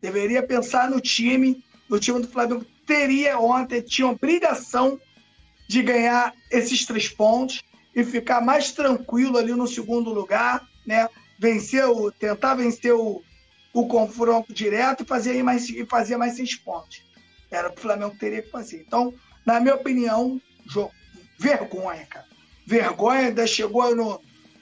Deveria pensar no time, no time do Flamengo teria ontem, tinha obrigação de ganhar esses três pontos e ficar mais tranquilo ali no segundo lugar, né? Vencer o, tentar vencer o, o confronto direto e fazer mais, e fazer mais seis pontos. Era o que o Flamengo teria que fazer. Então, na minha opinião, jogo, vergonha, cara. Vergonha, ainda chegou no,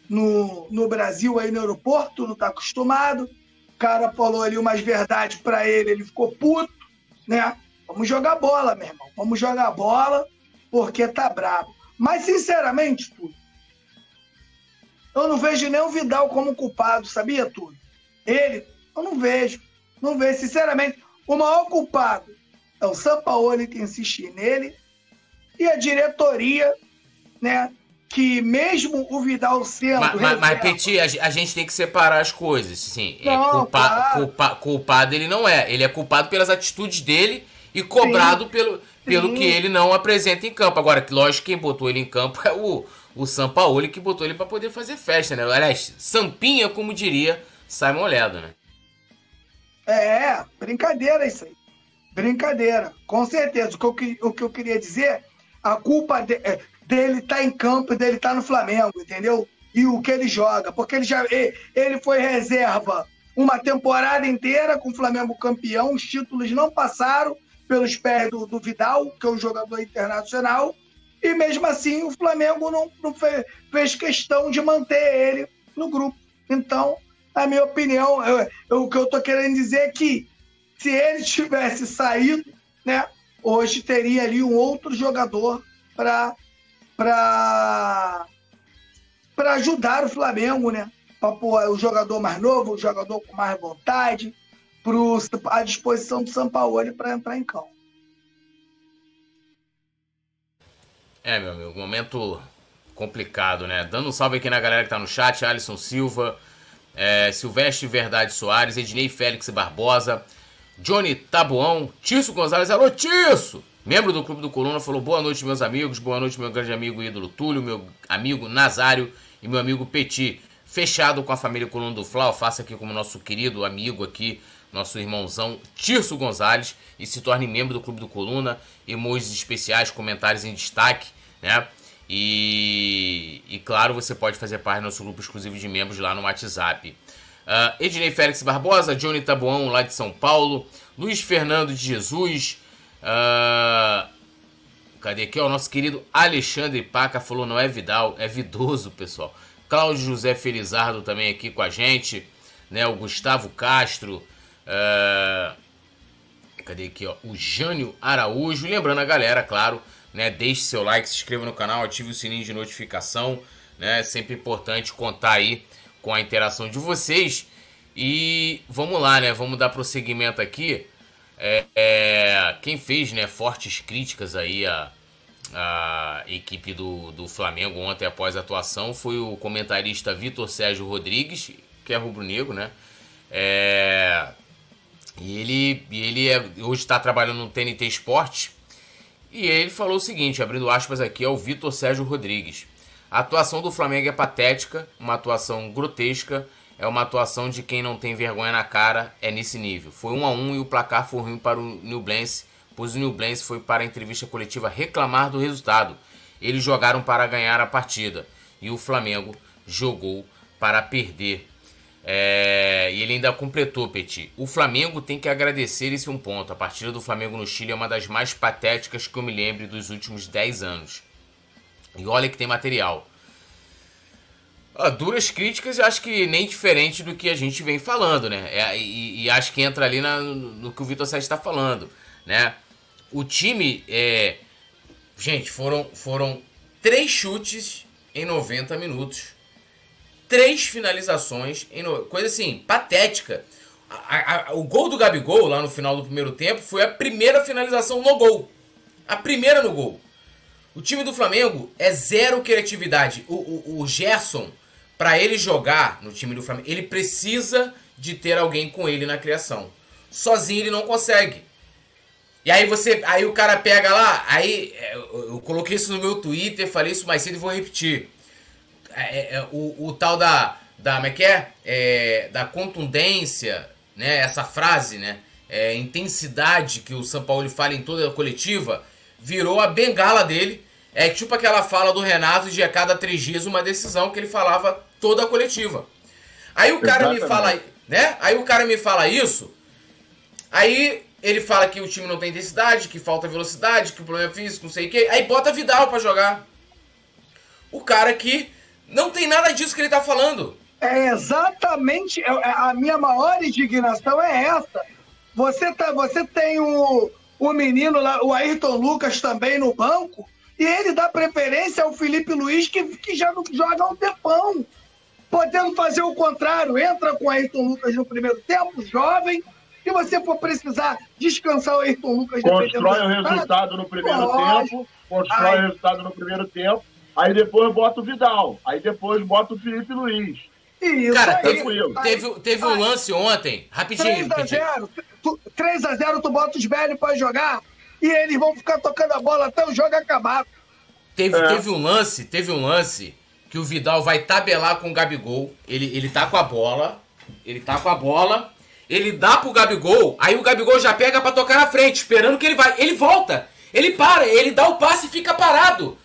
no, no Brasil aí no aeroporto, não está acostumado. O cara falou ali umas verdades para ele, ele ficou puto, né? Vamos jogar bola, meu irmão. Vamos jogar bola, porque tá brabo. Mas, sinceramente, Túlio, eu não vejo nem o Vidal como culpado, sabia, Túlio? Ele, eu não vejo. Não vejo, sinceramente. O maior culpado é o Sampaoli que insistir nele e a diretoria, né? Que mesmo o Vidal sendo. Mas, mas, mas Petit, a, gente tem que separar as coisas. Sim, é não, culpa, claro. culpa, culpado ele não é. Ele é culpado pelas atitudes dele e cobrado Sim. pelo, pelo Sim. que ele não apresenta em campo. Agora, lógico, quem botou ele em campo é o, o Sampaoli que botou ele para poder fazer festa, né? Aliás, Sampinha, como diria Simon Ledo, né? É, brincadeira isso aí. Brincadeira, com certeza. O que eu, o que eu queria dizer, a culpa de, é, dele tá em campo, dele tá no Flamengo, entendeu? E o que ele joga, porque ele já ele foi reserva uma temporada inteira com o Flamengo campeão, os títulos não passaram pelos pés do, do Vidal, que é um jogador internacional, e mesmo assim o Flamengo não, não fez, fez, questão de manter ele no grupo. Então, na minha opinião, eu, eu, o que eu estou querendo dizer é que se ele tivesse saído, né, hoje teria ali um outro jogador para para para ajudar o Flamengo, né? Para o jogador mais novo, o jogador com mais vontade, pro, à disposição do São Paulo para entrar em campo. É, meu amigo, momento complicado, né? Dando um salve aqui na galera que tá no chat, Alisson Silva, é, Silvestre Verdade Soares, Ednei Félix Barbosa, Johnny Tabuão, Tício Gonzalez, alô Tício! Membro do Clube do Coluna, falou boa noite, meus amigos, boa noite, meu grande amigo ídolo Túlio, meu amigo Nazário e meu amigo Petit. Fechado com a família Coluna do Flau, faça aqui como nosso querido amigo aqui, nosso irmãozão Tirso Gonzalez, e se torne membro do Clube do Coluna, emojis especiais, comentários em destaque, né? E, e claro, você pode fazer parte do nosso grupo exclusivo de membros lá no WhatsApp. Uh, Ednei Félix Barbosa, Johnny Tabuão, lá de São Paulo, Luiz Fernando de Jesus, uh, cadê aqui? O nosso querido Alexandre Paca falou: não é Vidal, é Vidoso, pessoal. Cláudio José Felizardo também aqui com a gente, né? O Gustavo Castro, uh, cadê aqui? Ó? O Jânio Araújo, lembrando a galera, claro, né? Deixe seu like, se inscreva no canal, ative o sininho de notificação, né? É sempre importante contar aí com a interação de vocês. E vamos lá, né? Vamos dar prosseguimento aqui. É, é, quem fez né, fortes críticas aí à, à equipe do, do Flamengo ontem após a atuação foi o comentarista Vitor Sérgio Rodrigues, que é rubro-negro, né? É, e ele, ele é, hoje está trabalhando no TNT Esporte. E ele falou o seguinte, abrindo aspas aqui, é o Vitor Sérgio Rodrigues. A atuação do Flamengo é patética, uma atuação grotesca, é uma atuação de quem não tem vergonha na cara, é nesse nível. Foi 1 um a 1 um e o placar foi ruim para o Nublense, pois o Nublense foi para a entrevista coletiva reclamar do resultado. Eles jogaram para ganhar a partida e o Flamengo jogou para perder. É... E ele ainda completou, Petit. O Flamengo tem que agradecer esse um ponto. A partida do Flamengo no Chile é uma das mais patéticas que eu me lembro dos últimos 10 anos. E olha que tem material. Ah, duras críticas, acho que nem diferente do que a gente vem falando, né? É, e, e, acho que entra ali na, no que o Vitor Sérgio está falando, né? O time, é... gente, foram, foram três chutes em 90 minutos. Três finalizações, em coisa assim, patética. A, a, o gol do Gabigol, lá no final do primeiro tempo, foi a primeira finalização no gol. A primeira no gol. O time do Flamengo é zero criatividade. O, o, o Gerson, para ele jogar no time do Flamengo, ele precisa de ter alguém com ele na criação. Sozinho ele não consegue. E aí você, aí o cara pega lá, aí é, eu coloquei isso no meu Twitter, falei isso mais cedo e vou repetir. É, é, é, o, o, tal da, da, como é que é? é? Da contundência, né? Essa frase, né? É, intensidade que o São Paulo fala em toda a coletiva, virou a bengala dele. É tipo aquela fala do Renato de a cada três dias uma decisão que ele falava toda a coletiva. Aí o cara Exatamente. me fala, né? Aí o cara me fala isso. Aí ele fala que o time não tem intensidade, que falta velocidade, que o problema é físico, não sei o quê. Aí bota Vidal para jogar. O cara que não tem nada disso que ele tá falando. É exatamente é, é, a minha maior indignação é essa. Você tá, você tem o o menino lá, o Ayrton Lucas também no banco, e ele dá preferência ao Felipe Luiz, que, que já não joga há um tempão. podendo fazer o contrário, entra com Ayrton Lucas no primeiro tempo, jovem, se você for precisar descansar o Ayrton Lucas... Constrói o resultado no primeiro tempo, constrói o resultado no primeiro tempo, aí depois bota o Vidal, aí depois bota o Felipe Luiz. Isso, Cara, teve, teve, teve um lance ontem, rapidinho. 3x0, 3x0, tu bota os velhos pra jogar e eles vão ficar tocando a bola até o jogo acabar. Teve, é. teve um lance, teve um lance que o Vidal vai tabelar com o Gabigol. Ele, ele tá com a bola. Ele tá com a bola. Ele dá pro Gabigol. Aí o Gabigol já pega para tocar na frente, esperando que ele vai. Ele volta. Ele para, ele dá o passe e fica parado.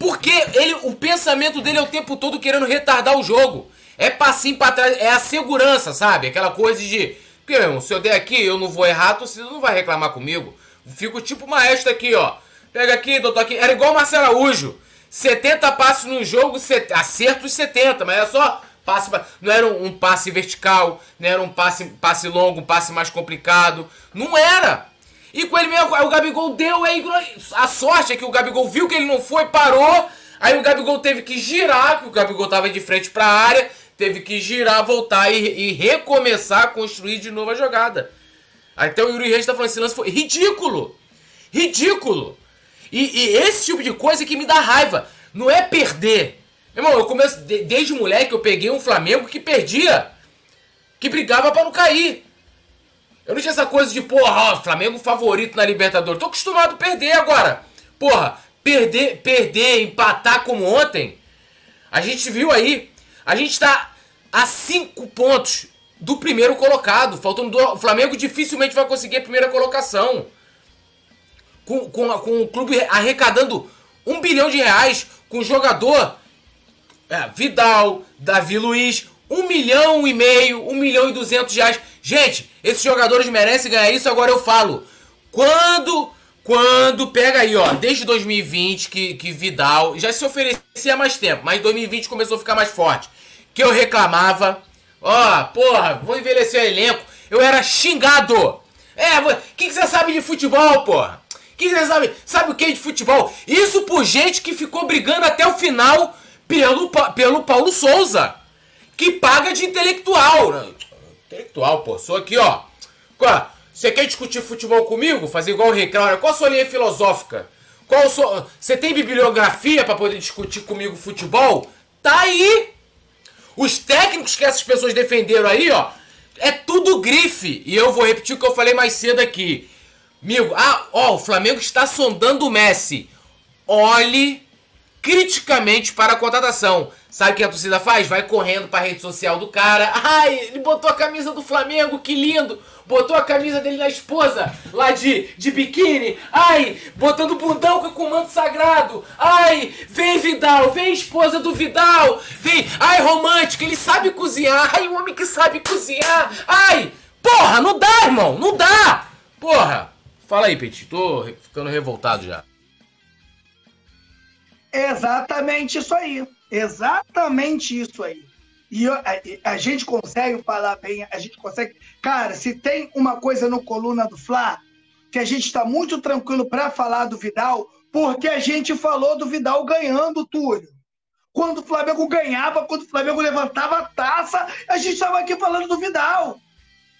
Porque ele, o pensamento dele é o tempo todo querendo retardar o jogo. É passinho pra trás, é a segurança, sabe? Aquela coisa de. Porque, se eu der aqui, eu não vou errar, torcida não vai reclamar comigo. Fico tipo maestro aqui, ó. Pega aqui, doutor aqui. Era igual o Marcelo Araújo. 70 passos no jogo, set... acertos 70, mas é só passe. Não era um, passe vertical, não era um passe, passe longo, um passe mais complicado. Não era. E com ele mesmo, o Gabigol deu, aí a sorte é que o Gabigol viu que ele não foi, parou. Aí o Gabigol teve que girar, que o Gabigol tava de frente para a área, teve que girar, voltar e, e, recomeçar a construir de novo a jogada. Até o Yuri Reis tá falando, esse lance foi ridículo. Ridículo. E, e, esse tipo de coisa que me dá raiva. Não é perder. Irmão, eu começo, desde moleque, eu peguei um Flamengo que perdia. Que brigava para não cair. Eu não tinha essa coisa de, porra, ó, Flamengo favorito na Libertadores. Tô acostumado a perder agora. Porra, perder, perder, empatar como ontem. A gente viu aí. A gente tá a cinco pontos do primeiro colocado. Faltando do, o Flamengo dificilmente vai conseguir a primeira colocação com, com, com o clube arrecadando um bilhão de reais, com jogador é, Vidal, Davi Luiz, um milhão e meio, um milhão e duzentos reais. Gente, esses jogadores merecem ganhar isso, agora eu falo. Quando, quando, pega aí, ó, desde 2020 que, que Vidal já se oferecia mais tempo, mas 2020 começou a ficar mais forte. Que eu reclamava, ó, porra, vou envelhecer o elenco. Eu era xingado. É, o que, que você sabe de futebol, porra? Que você sabe, sabe o que de futebol? Isso por gente que ficou brigando até o final pelo, pelo Paulo Souza. Que paga de intelectual. Intelectual, pô. Sou aqui, ó. Você quer discutir futebol comigo? Fazer igual o Reclama. Qual a sua linha filosófica? Qual sua... Você tem bibliografia para poder discutir comigo futebol? Tá aí! Os técnicos que essas pessoas defenderam aí, ó, é tudo grife. E eu vou repetir o que eu falei mais cedo aqui. Amigo, ah, ó, o Flamengo está sondando o Messi. Olhe criticamente para a contratação. Sabe o que a torcida faz? Vai correndo para a rede social do cara. Ai, ele botou a camisa do Flamengo, que lindo! Botou a camisa dele na esposa, lá de, de biquíni. Ai, botando bundão com manto sagrado. Ai, vem Vidal, vem esposa do Vidal. Vem, ai, romântico, ele sabe cozinhar. Ai, o homem que sabe cozinhar. Ai, porra, não dá, irmão, não dá. Porra. Fala aí, Petit, tô ficando revoltado já. Exatamente isso aí. Exatamente isso aí. E a, a, gente consegue falar bem, a gente consegue. Cara, se tem uma coisa no coluna do Fla que a gente está muito tranquilo para falar do Vidal, porque a gente falou do Vidal ganhando, Túlio. Quando o Flamengo ganhava, quando o Flamengo levantava a taça, a gente estava aqui falando do Vidal.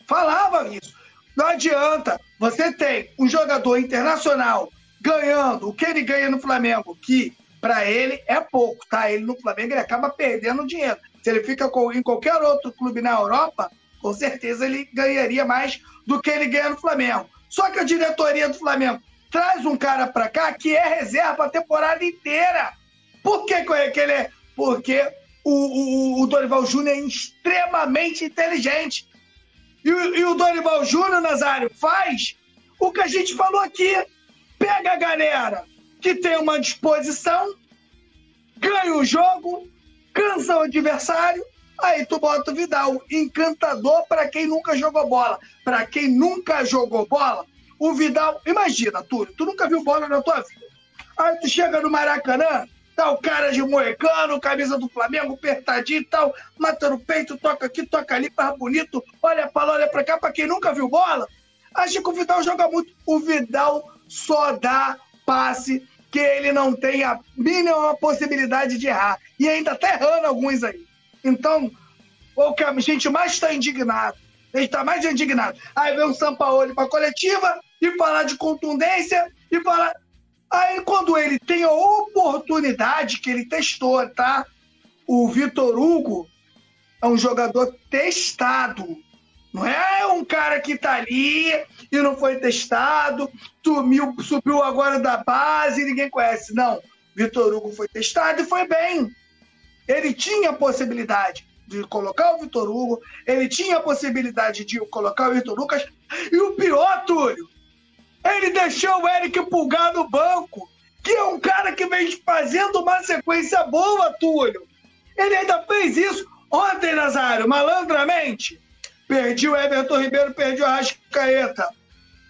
Falava isso. Não adianta. Você tem um jogador internacional ganhando o que ele ganha no Flamengo, que para ele é pouco, tá? Ele no Flamengo ele acaba perdendo dinheiro. Se ele fica em qualquer outro clube na Europa, com certeza ele ganharia mais do que ele ganha no Flamengo. Só que a diretoria do Flamengo traz um cara para cá que é reserva a temporada inteira. Por que, que ele é? Porque o, o, o Dorival Júnior é extremamente inteligente. E, e o Dorival Júnior, Nazário, faz o que a gente falou aqui. Pega a galera que tem uma disposição, ganha o jogo, cansa o adversário, aí tu bota o Vidal. Encantador para quem nunca jogou bola. Para quem nunca jogou bola, o Vidal. Imagina, Túlio, tu nunca viu bola na tua vida. Aí tu chega no Maracanã, tá o cara de moecano, camisa do Flamengo, apertadinho e tal, matando o peito, toca aqui, toca ali, faz bonito, olha pra lá, olha pra cá, pra quem nunca viu bola, acha que o Vidal joga muito. O Vidal só dá passe que ele não tem a mínima possibilidade de errar. E ainda tá errando alguns aí. Então, o que a gente mais está indignado, a gente está mais indignado. Aí vem o Sampaoli para coletiva e falar de contundência e falar. Aí, quando ele tem a oportunidade, que ele testou, tá? O Vitor Hugo é um jogador testado. Não é um cara que tá ali e não foi testado, sumiu, subiu agora da base e ninguém conhece. Não. Vitor Hugo foi testado e foi bem. Ele tinha a possibilidade de colocar o Vitor Hugo, ele tinha a possibilidade de colocar o Vitor Lucas. E o pior, Túlio, ele deixou o Eric Pulgar no banco, que é um cara que vem fazendo uma sequência boa, Túlio. Ele ainda fez isso ontem, Nazário, malandramente. Perdi o Everton Ribeiro, perdi o Arrascaeta.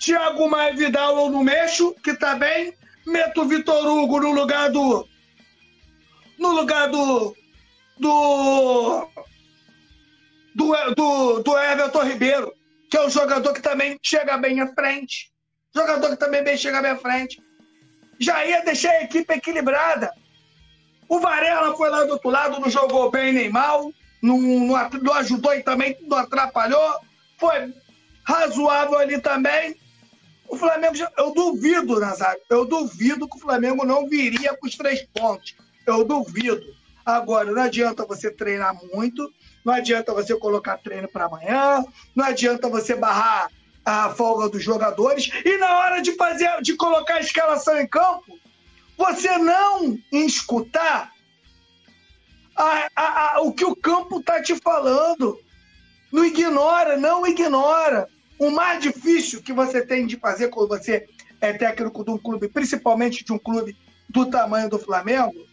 Thiago Maia Vidal eu não mexo, que tá bem. Meto o Vitor Hugo no lugar do. No lugar do. Do. Do, do, do Everton Ribeiro, que é um jogador que também chega bem à frente. Jogador que também bem chega bem à frente. Já ia deixar a equipe equilibrada. O Varela foi lá do outro lado, não jogou bem nem mal não, não, não ajudou e também não atrapalhou. Foi razoável ali também. O Flamengo, eu duvido, Nazário, eu duvido que o Flamengo não viria com os três pontos. Eu duvido. Agora, não adianta você treinar muito, não adianta você colocar treino para amanhã, não adianta você barrar a folga dos jogadores e na hora de fazer, de colocar a escalação em campo, você não escutar a, a, a, o que o campo está te falando. Não ignora, não ignora. O mais difícil que você tem de fazer quando você é técnico de um clube, principalmente de um clube do tamanho do Flamengo,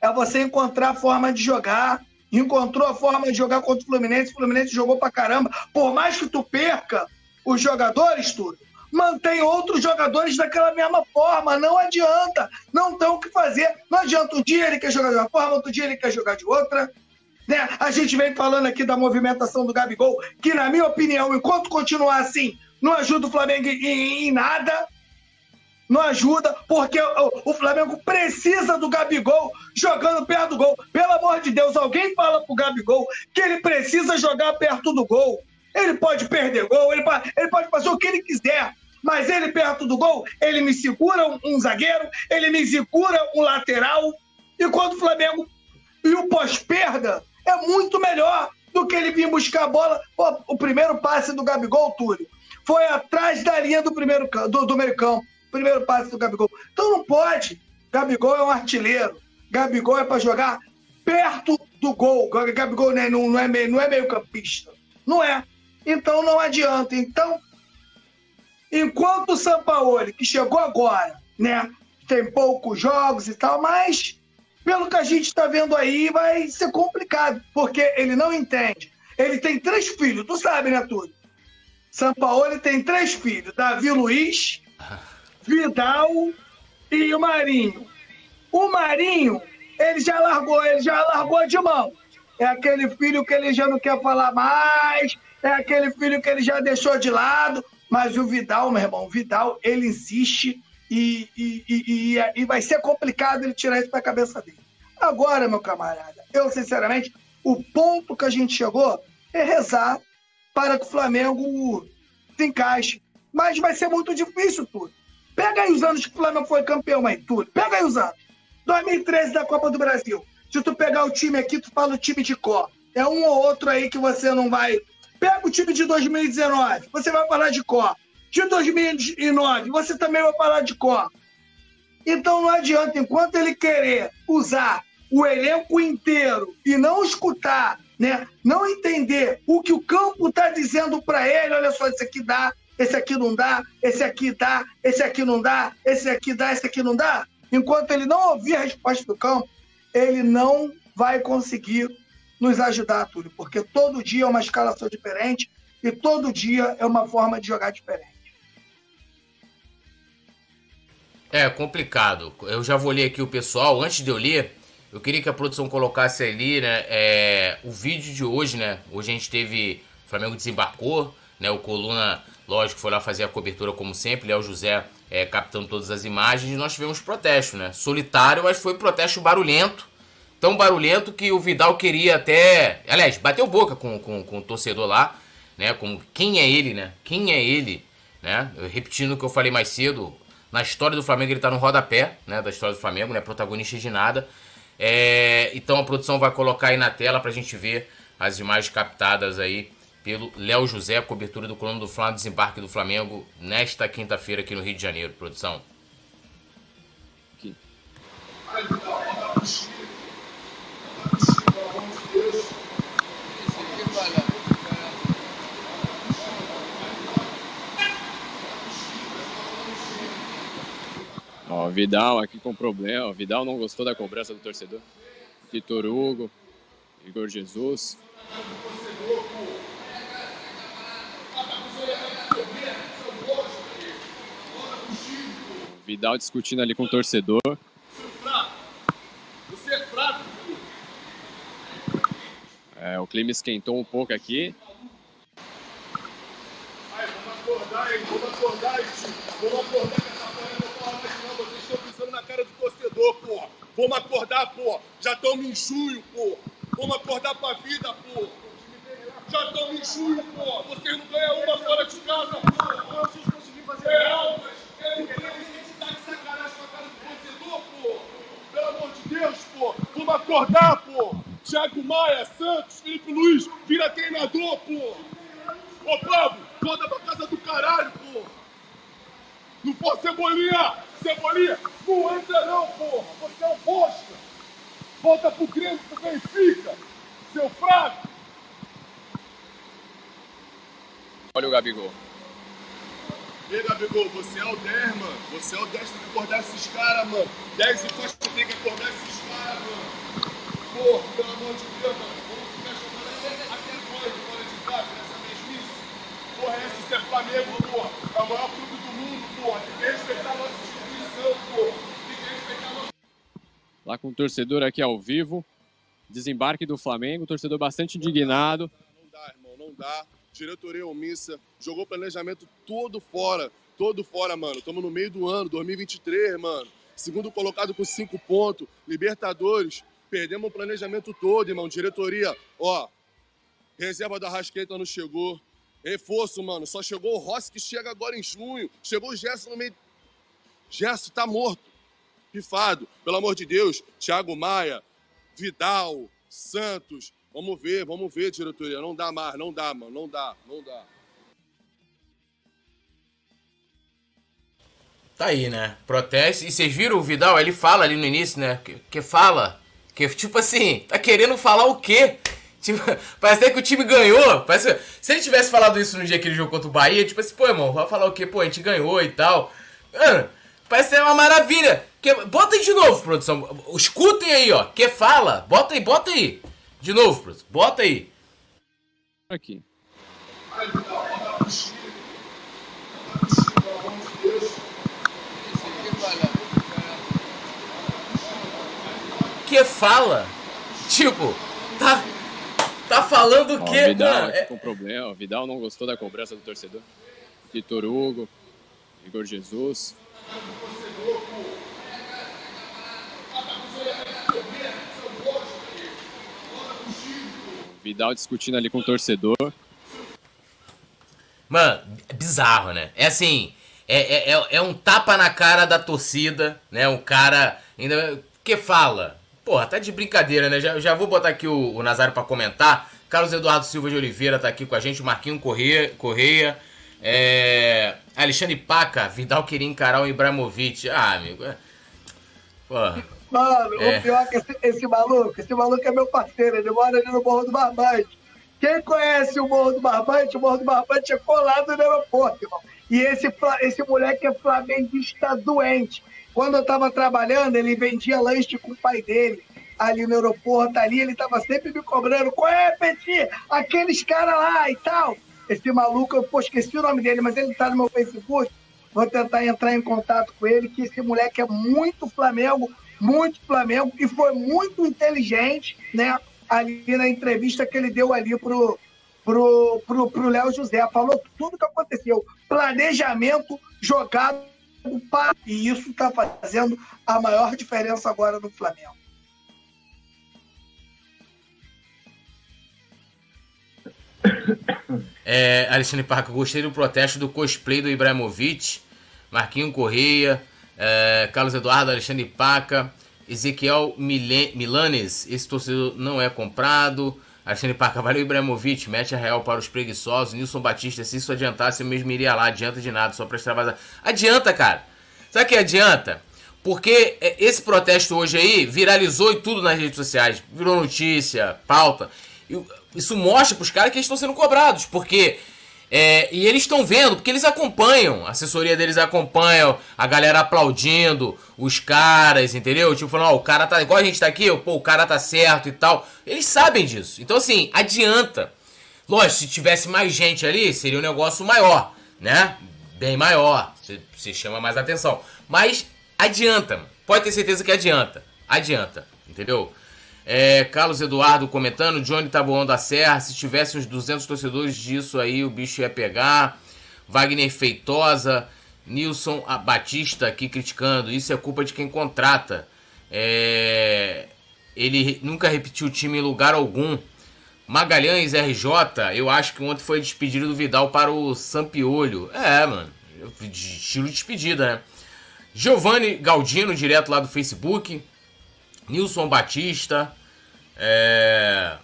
é você encontrar a forma de jogar. Encontrou a forma de jogar contra o Fluminense, o Fluminense jogou pra caramba. Por mais que tu perca os jogadores, tudo, mantém outros jogadores daquela mesma forma. Não adianta. Não tem o que fazer. Não adianta. Um dia ele quer jogar de uma forma, outro dia ele quer jogar de outra. Né? A gente vem falando aqui da movimentação do Gabigol, que, na minha opinião, enquanto continuar assim, não ajuda o Flamengo em, em nada. Não ajuda, porque o, o, Flamengo precisa do Gabigol jogando perto do gol. Pelo amor de Deus, alguém fala pro Gabigol que ele precisa jogar perto do gol. Ele pode perder gol, ele pode, ele pode fazer o que ele quiser. Mas ele perto do gol, ele me segura um, um zagueiro, ele me segura um lateral. E quando o Flamengo e o pós-perda é muito melhor do que ele vir buscar a bola. Pô, o primeiro passe do Gabigol, Túlio, foi atrás da linha do primeiro do, do meio campo. Primeiro passe do Gabigol. Então não pode. Gabigol é um artilheiro. Gabigol é para jogar perto do gol. Gabigol não é, não é, meio, não é meio campista. Não é. Então não adianta. Então, enquanto o Sampaoli, que chegou agora, né, tem poucos jogos e tal, mas pelo que a gente está vendo aí, vai ser complicado, porque ele não entende. Ele tem três filhos, tu sabe, né, tudo? Sampaoli tem três filhos: Davi Luiz, Vidal e o Marinho. O Marinho, ele já largou, ele já largou de mão. É aquele filho que ele já não quer falar mais, é aquele filho que ele já deixou de lado, mas o Vidal, meu irmão, o Vidal, ele insiste e, e, e, e, vai ser complicado ele tirar isso da cabeça dele. Agora, meu camarada, eu sinceramente, o ponto que a gente chegou é rezar para que o Flamengo se encaixe. Mas vai ser muito difícil tudo. Pega aí os anos que o Flamengo foi campeão aí, tudo. Pega aí os anos. 2013 da Copa do Brasil. Se tu pegar o time aqui, tu fala o time de cor. É um ou outro aí que você não vai Pega o time de 2019, você vai falar de cor. De 2009, você também vai falar de cor. Então não adianta, enquanto ele querer usar o elenco inteiro e não escutar, né, não entender o que o campo está dizendo para ele, olha só, esse aqui dá, esse aqui não dá, esse aqui dá, esse aqui não dá, esse aqui dá, esse aqui não dá. Enquanto ele não ouvir a resposta do campo, ele não vai conseguir nos ajudar, Túlio, porque todo dia é uma escalação diferente e todo dia é uma forma de jogar diferente. É complicado. Eu já vou ler aqui o pessoal. Antes de eu ler, eu queria que a produção colocasse ali, né, é, o vídeo de hoje, né? Hoje a gente teve o Flamengo desembarcou, né? O Coluna, lógico, foi lá fazer a cobertura como sempre. Léo José é, captando todas as imagens. E nós tivemos protesto, né? Solitário, mas foi protesto barulhento tão barulhento que o Vidal queria até. Aliás, bateu boca com, com, com o torcedor lá, né? Com quem é ele, né? Quem é ele, né? Repetindo o que eu falei mais cedo, na história do Flamengo ele tá no rodapé, né? Da história do Flamengo, não é protagonista de nada. É, então a produção vai colocar aí na tela pra gente ver as imagens captadas aí pelo Léo José, cobertura do coluna do Flamengo, desembarque do Flamengo nesta quinta-feira aqui no Rio de Janeiro, produção. Aqui. Ó, Vidal aqui com problema. Vidal não gostou da cobrança do torcedor. Vitor Hugo, Igor Jesus. Vidal discutindo ali com o torcedor. Você é fraco. É, o clima esquentou um pouco aqui. Aí, vamos acordar, hein? Vamos acordar, hein? Vamos acordar com essa porra não fala mais não. Vocês estão pisando na pô. Vamos acordar, pô. Já estamos em junho, pô. Vamos acordar pra vida, pô. Já estamos em junho, pô. Vocês não ganham uma fora de casa, pô. Vocês conseguiram fazer é. É. Pelo amor de Deus. Vamos acordar, pô. Thiago Maia, Santos, Felipe Luiz, vira treinador, pô. Ô, Pablo, volta pra casa do caralho, pô. Não for Cebolinha, Cebolinha, não entra não, porra. Você é um bosta. Volta pro Grêmio, pro Benfica, seu fraco. Olha o Gabigol. Ei, Gabigol, você é o 10, mano. Você é o 10, tem que acordar esses caras, mano. 10 e Costa tem que acordar esses caras, mano. Porra, pelo amor de Deus, mano. Vamos ficar jogando até quando fora de casa, nessa mesmice? Porra, esse é Flamengo, porra. É o maior clube do mundo, porra. Tem que respeitar a Lá com o torcedor aqui ao vivo. Desembarque do Flamengo, torcedor bastante indignado. Não dá, irmão, não dá diretoria omissa, jogou planejamento todo fora, todo fora, mano. Estamos no meio do ano, 2023, mano. Segundo colocado com cinco pontos, Libertadores, perdemos o planejamento todo, irmão. Diretoria, ó, reserva da Rasqueta não chegou. Reforço, mano, só chegou o Rossi que chega agora em junho. Chegou o Gerson no meio. Gerson tá morto, pifado. Pelo amor de Deus, Thiago Maia, Vidal, Santos, Vamos ver, vamos ver, diretoria. Não dá mais, não dá, mano. Não dá, não dá. Tá aí, né? Protesto. E vocês viram o Vidal? Ele fala ali no início, né? Que, que fala. Que tipo assim, tá querendo falar o quê? Tipo, [laughs] parece até que o time ganhou. Parece, se ele tivesse falado isso no dia que ele jogou contra o Bahia, tipo assim, pô, irmão, vai falar o quê? Pô, a gente ganhou e tal. Mano, parece ser uma maravilha. Que, bota aí de novo, produção. Escutem aí, ó. Que fala. Bota aí, bota aí. De novo, Bruce. Bota aí. Aqui. Que fala? Tipo, tá. Tá falando o quê, Vidal é... com problema. O Vidal não gostou da cobrança do torcedor. Vitor Hugo, Igor Jesus. Vidal discutindo ali com o torcedor. Mano, é bizarro, né? É assim, é, é, é, é um tapa na cara da torcida, né? Um cara ainda que fala. Porra, tá de brincadeira, né? Já, já vou botar aqui o, o Nazário para comentar. Carlos Eduardo Silva de Oliveira tá aqui com a gente, o Marquinho Correia, Correia é... Alexandre Paca, Vidal queria encarar o Ibrahimovic. Ah, amigo. É... Porra. Mano, é. o pior é que esse, esse, maluco, esse maluco é meu parceiro, ele mora ali no Morro do Barbante. Quem conhece o Morro do Barbante, o Morro do Barbante é colado no aeroporto, irmão. E esse, esse moleque é flamenguista doente. Quando eu tava trabalhando, ele vendia lanche com o pai dele ali no aeroporto, ali, ele tava sempre me cobrando, qual é, Petit? Aqueles caras lá e tal. Esse maluco, eu pô, esqueci o nome dele, mas ele tá no meu Facebook. Vou tentar entrar em contato com ele, que esse moleque é muito Flamengo, muito Flamengo e foi muito inteligente, né? Ali na entrevista que ele deu ali pro pro pro, pro Léo José, falou tudo o que aconteceu, planejamento jogado e isso está fazendo a maior diferença agora no Flamengo. É, Alexandre Parca, gostei do protesto do cosplay do Ibrahimovic. Marquinho Correia, é, Carlos Eduardo, Alexandre Paca, Ezequiel Milanes, esse torcedor não é comprado. Alexandre Parca, valeu Ibrahimovic, mete a real para os preguiçosos. Nilson Batista, se isso adiantasse, eu mesmo iria lá. Adianta de nada, só para extravasar. Adianta, cara. Sabe o que adianta? Porque é, esse protesto hoje aí viralizou e tudo nas redes sociais. Virou notícia, pauta. Isso mostra para os caras que eles estão sendo cobrados. Porque é, e eles estão vendo, porque eles acompanham, a assessoria deles acompanha, a galera aplaudindo os caras, entendeu? Tipo, falando, ó, o cara tá. Igual a gente tá aqui, pô, o cara tá certo e tal. Eles sabem disso. Então, assim, adianta. Lógico, se tivesse mais gente ali, seria um negócio maior, né? Bem maior. Você chama mais atenção. Mas adianta, pode ter certeza que adianta. Adianta, entendeu? É, Carlos Eduardo comentando, Johnny Taboão da Serra, se tivesse uns 200 torcedores disso aí, o bicho ia pegar. Wagner Feitosa, Nilson Batista aqui criticando, isso é culpa de quem contrata. É, ele nunca repetiu o time em lugar algum. Magalhães RJ, eu acho que ontem foi despedido do Vidal para o Sampiolho. É, mano, estilo de despedida, né? Giovanni Galdino, direto lá do Facebook. Nilson Batista. É...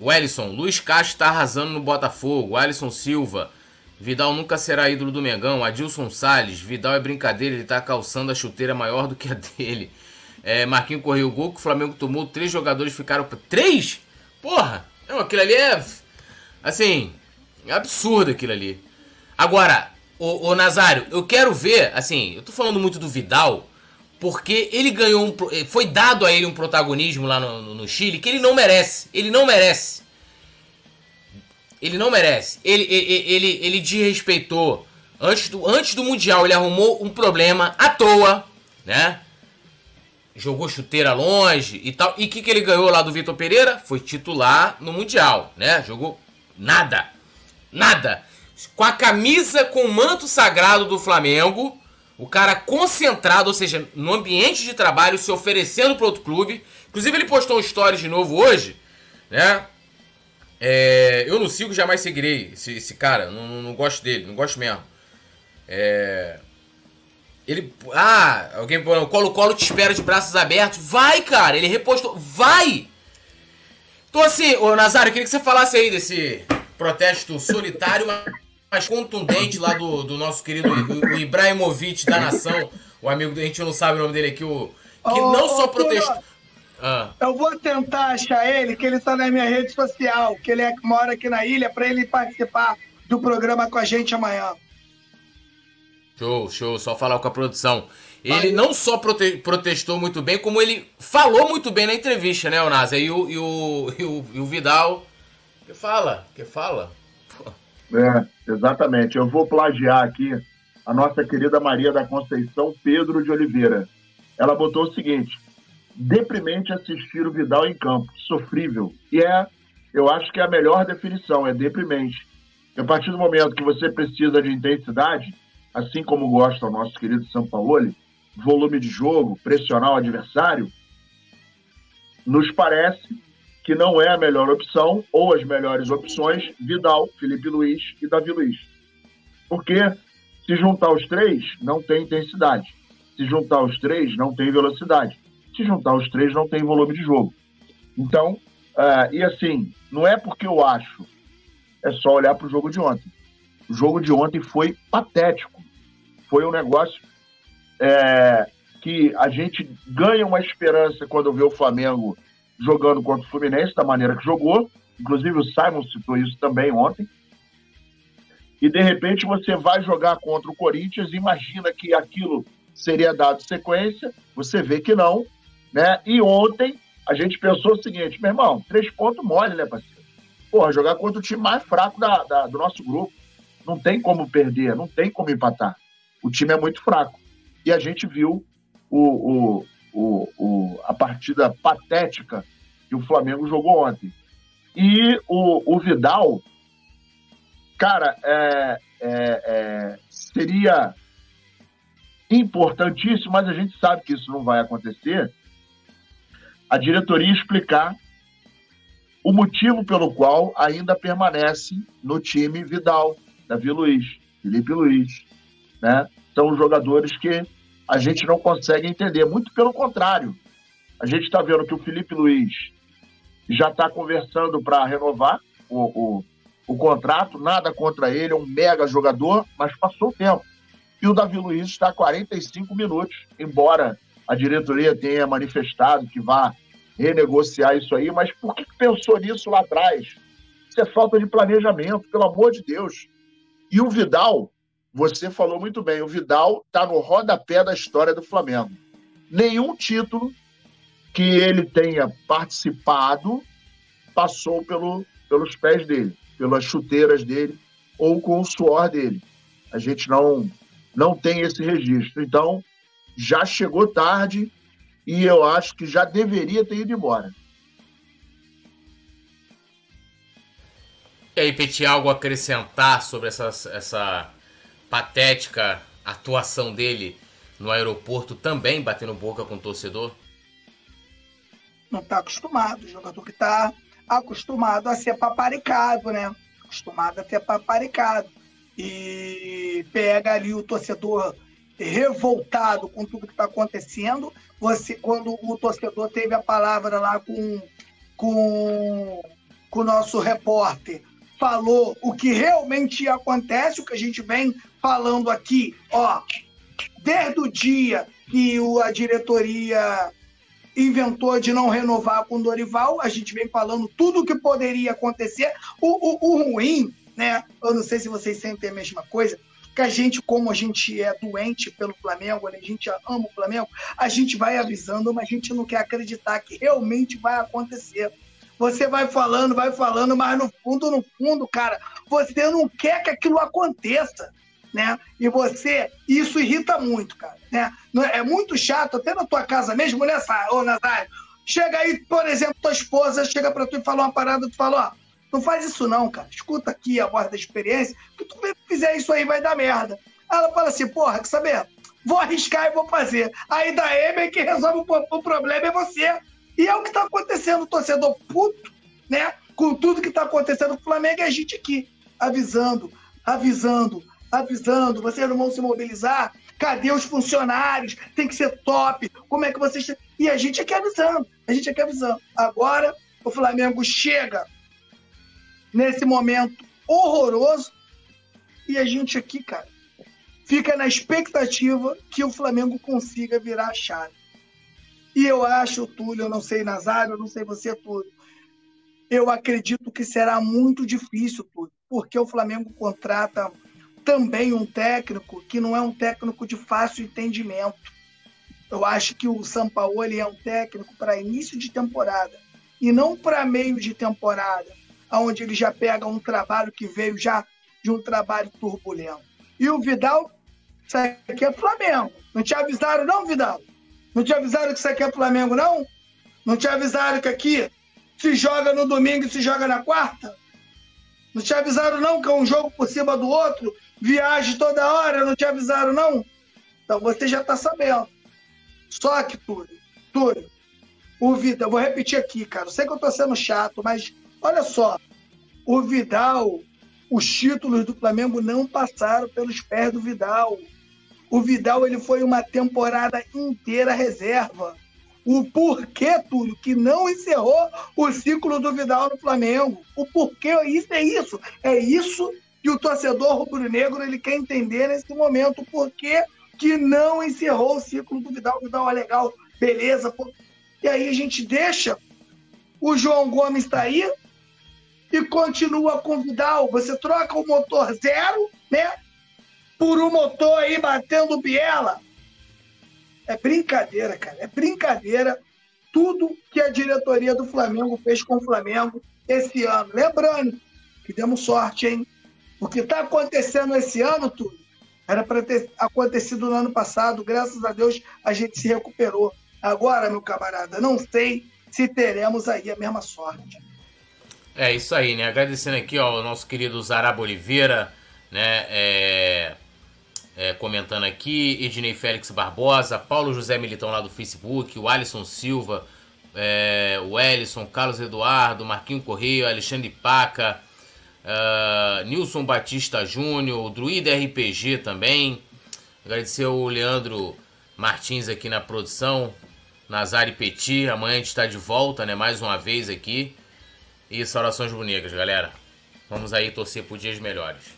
Wellison, Luiz Castro está arrasando no Botafogo. Alisson Silva, Vidal nunca será ídolo do Mengão. Adilson Salles, Vidal é brincadeira, ele está calçando a chuteira maior do que a [laughs] dele. É, Marquinho correu o gol que o Flamengo tomou, três jogadores ficaram. Três? Porra! Não, aquilo ali é. Assim, é absurdo aquilo ali. Agora, o, Nazário, eu quero ver, assim, eu tô falando muito do Vidal, porque ele ganhou um. Eh, foi dado a ele um protagonismo lá no, no Chile que ele não merece. Ele não merece. Ele não merece. Ele, ele, ele, ele desrespeitou. Antes do, antes do Mundial, ele arrumou um problema à toa, né? Jogou chuteira longe e tal. E o que, que ele ganhou lá do Vitor Pereira? Foi titular no Mundial, né? Jogou nada. Nada. Com a camisa com o manto sagrado do Flamengo o cara concentrado, ou seja, no ambiente de trabalho, se oferecendo para outro clube. Inclusive, ele postou um story de novo hoje, né? É, eu não sigo, jamais seguirei esse, esse cara. Não, não, gosto dele, não gosto mesmo. É, ele. Ah, alguém falou, Colo-Colo te espera de braços abertos. Vai, cara, ele repostou. Vai! Então, assim, ô Nazário, eu queria que você falasse aí desse protesto solitário, mais contundente lá do, do nosso querido o Ibrahimovic da nação, o amigo, a gente não sabe o nome dele aqui, o que oh, não só oh, protestou. Ah. Eu vou tentar achar ele, que ele está na minha rede social, que ele é, mora aqui na ilha, para ele participar do programa com a gente amanhã. Show, show, só falar com a produção. Ele não só prote protestou muito bem, como ele falou muito bem na entrevista, né, o E o, e o, e o, e o Vidal. Que fala, que fala. É, exatamente. Eu vou plagiar aqui a nossa querida Maria da Conceição Pedro de Oliveira. Ela botou o seguinte: deprimente assistir o Vidal em campo, sofrível. E é, eu acho que é a melhor definição, é deprimente. a partir do momento que você precisa de intensidade, assim como gosta o nosso querido São Paulo, volume de jogo, pressionar o adversário, nos parece que não é a melhor opção, ou as melhores opções, Vidal, Felipe Luiz e Davi Luiz. Porque se juntar os três, não tem intensidade. Se juntar os três, não tem velocidade. Se juntar os três, não tem volume de jogo. Então, uh, e assim, não é porque eu acho, é só olhar para o jogo de ontem. O jogo de ontem foi patético. Foi um negócio é, que a gente ganha uma esperança quando vê o Flamengo jogando contra o Fluminense da maneira que jogou. Inclusive o Simon citou isso também ontem. E de repente você vai jogar contra o Corinthians, imagina que aquilo seria dado sequência, você vê que não, né? E ontem a gente pensou o seguinte, meu irmão, três pontos mole, né, parceiro? Porra, jogar contra o time mais fraco da, da, do nosso grupo. Não tem como perder, não tem como empatar. O time é muito fraco. E a gente viu o, o, o, o, a partida patética que o Flamengo jogou ontem. E o, o Vidal, cara, é, é, é, seria importantíssimo, mas a gente sabe que isso não vai acontecer. A diretoria explicar o motivo pelo qual ainda permanece no time Vidal, Davi Luiz, Felipe Luiz. Né? São jogadores que a gente não consegue entender. Muito pelo contrário. A gente está vendo que o Felipe Luiz já está conversando para renovar o, o, o, contrato, nada contra ele, é um mega jogador, mas passou o tempo. E o Davi Luiz está 45 minutos, embora a diretoria tenha manifestado que vai renegociar isso aí, mas por que pensou nisso lá atrás? Isso é falta de planejamento, pelo amor de Deus. E o Vidal, você falou muito bem, o Vidal está no rodapé da história do Flamengo. Nenhum título que ele tenha participado passou pelo, pelos pés dele, pelas chuteiras dele ou com o suor dele. A gente não, não tem esse registro. Então, já chegou tarde e eu acho que já deveria ter ido embora. E aí, Petit, algo a acrescentar sobre essa, essa patética atuação dele no aeroporto também batendo boca com o torcedor? Não está acostumado, o jogador que está acostumado a ser paparicado, né? Acostumado a ser paparicado. E pega ali o torcedor revoltado com tudo que está acontecendo. Você, quando o torcedor teve a palavra lá com, com, com o nosso repórter, falou o que realmente acontece, o que a gente vem falando aqui, ó, desde o dia que a diretoria inventou de não renovar com o Dorival, a gente vem falando tudo o que poderia acontecer. O, o, o, ruim, né? Eu não sei se vocês sentem a mesma coisa, que a gente, como a gente é doente pelo Flamengo, né, a gente ama o Flamengo, a gente vai avisando, mas a gente não quer acreditar que realmente vai acontecer. Você vai falando, vai falando, mas no fundo, no fundo, cara, você não quer que aquilo aconteça, né? E você, isso irrita muito, cara, né? É muito chato, até na tua casa mesmo, né, ô Nazário? Chega aí, por exemplo, tua esposa chega para tu e fala uma parada, tu fala, ó, não faz isso não, cara. Escuta aqui a voz da experiência, que tu fizer isso aí vai dar merda. Ela fala assim, porra, quer saber? Vou arriscar e vou fazer. Aí da Eme que resolve o problema é você. E é o que está acontecendo, o torcedor puto, né? Com tudo que está acontecendo com o Flamengo, e a gente aqui avisando, avisando, avisando. Vocês não vão se mobilizar? Cadê os funcionários? Tem que ser top. Como é que vocês. E a gente aqui avisando, a gente aqui avisando. Agora o Flamengo chega nesse momento horroroso e a gente aqui, cara, fica na expectativa que o Flamengo consiga virar a chave. E eu acho, Túlio, eu não sei Nazário, eu não sei você, Túlio. Eu acredito que será muito difícil, Túlio, porque o Flamengo contrata também um técnico que não é um técnico de fácil entendimento. Eu acho que o Sampaoli é um técnico para início de temporada e não para meio de temporada, onde ele já pega um trabalho que veio já de um trabalho turbulento. E o Vidal, isso aqui é Flamengo. Não te avisaram, não, Vidal? Não te avisaram que isso aqui é Flamengo, não? Não te avisaram que aqui se joga no domingo e se joga na quarta? Não te avisaram, não, que é um jogo por cima do outro? Viagem toda hora, não te avisaram, não? Então você já está sabendo. Só que, Túlio, Túlio, o Vidal, vou repetir aqui, cara. Eu sei que eu estou sendo chato, mas olha só. O Vidal, os títulos do Flamengo não passaram pelos pés do Vidal. O Vidal ele foi uma temporada inteira reserva. O porquê, Túlio, que não encerrou o ciclo do Vidal no Flamengo. O porquê, isso é isso. É isso que o torcedor rubro-negro ele quer entender nesse momento. O porquê que não encerrou o ciclo do Vidal. O Vidal é legal, beleza. Pô. E aí a gente deixa o João Gomes tá aí e continua com o Vidal. Você troca o motor zero, né? Por um motor aí batendo biela. É brincadeira, cara. É brincadeira tudo que a diretoria do Flamengo fez com o Flamengo esse ano. Lembrando que demos sorte, hein? O que está acontecendo esse ano, tudo, era para ter acontecido no ano passado. Graças a Deus a gente se recuperou. Agora, meu camarada, não sei se teremos aí a mesma sorte. É isso aí, né? Agradecendo aqui ó, o nosso querido Zaraba Oliveira, né? É é, comentando aqui, Ednei Félix Barbosa, Paulo José Militão lá do Facebook, o Alisson Silva é, o Ellison, Carlos Eduardo, Marquinho Correia, Alexandre Paca, uh, Nilson Batista Júnior, o Druida RPG também. Agradecer o Leandro Martins aqui na produção, Nazari Petit. Amanhã a gente está de volta, né? Mais uma vez aqui. E saudações bonitas, galera. Vamos aí torcer por dias melhores.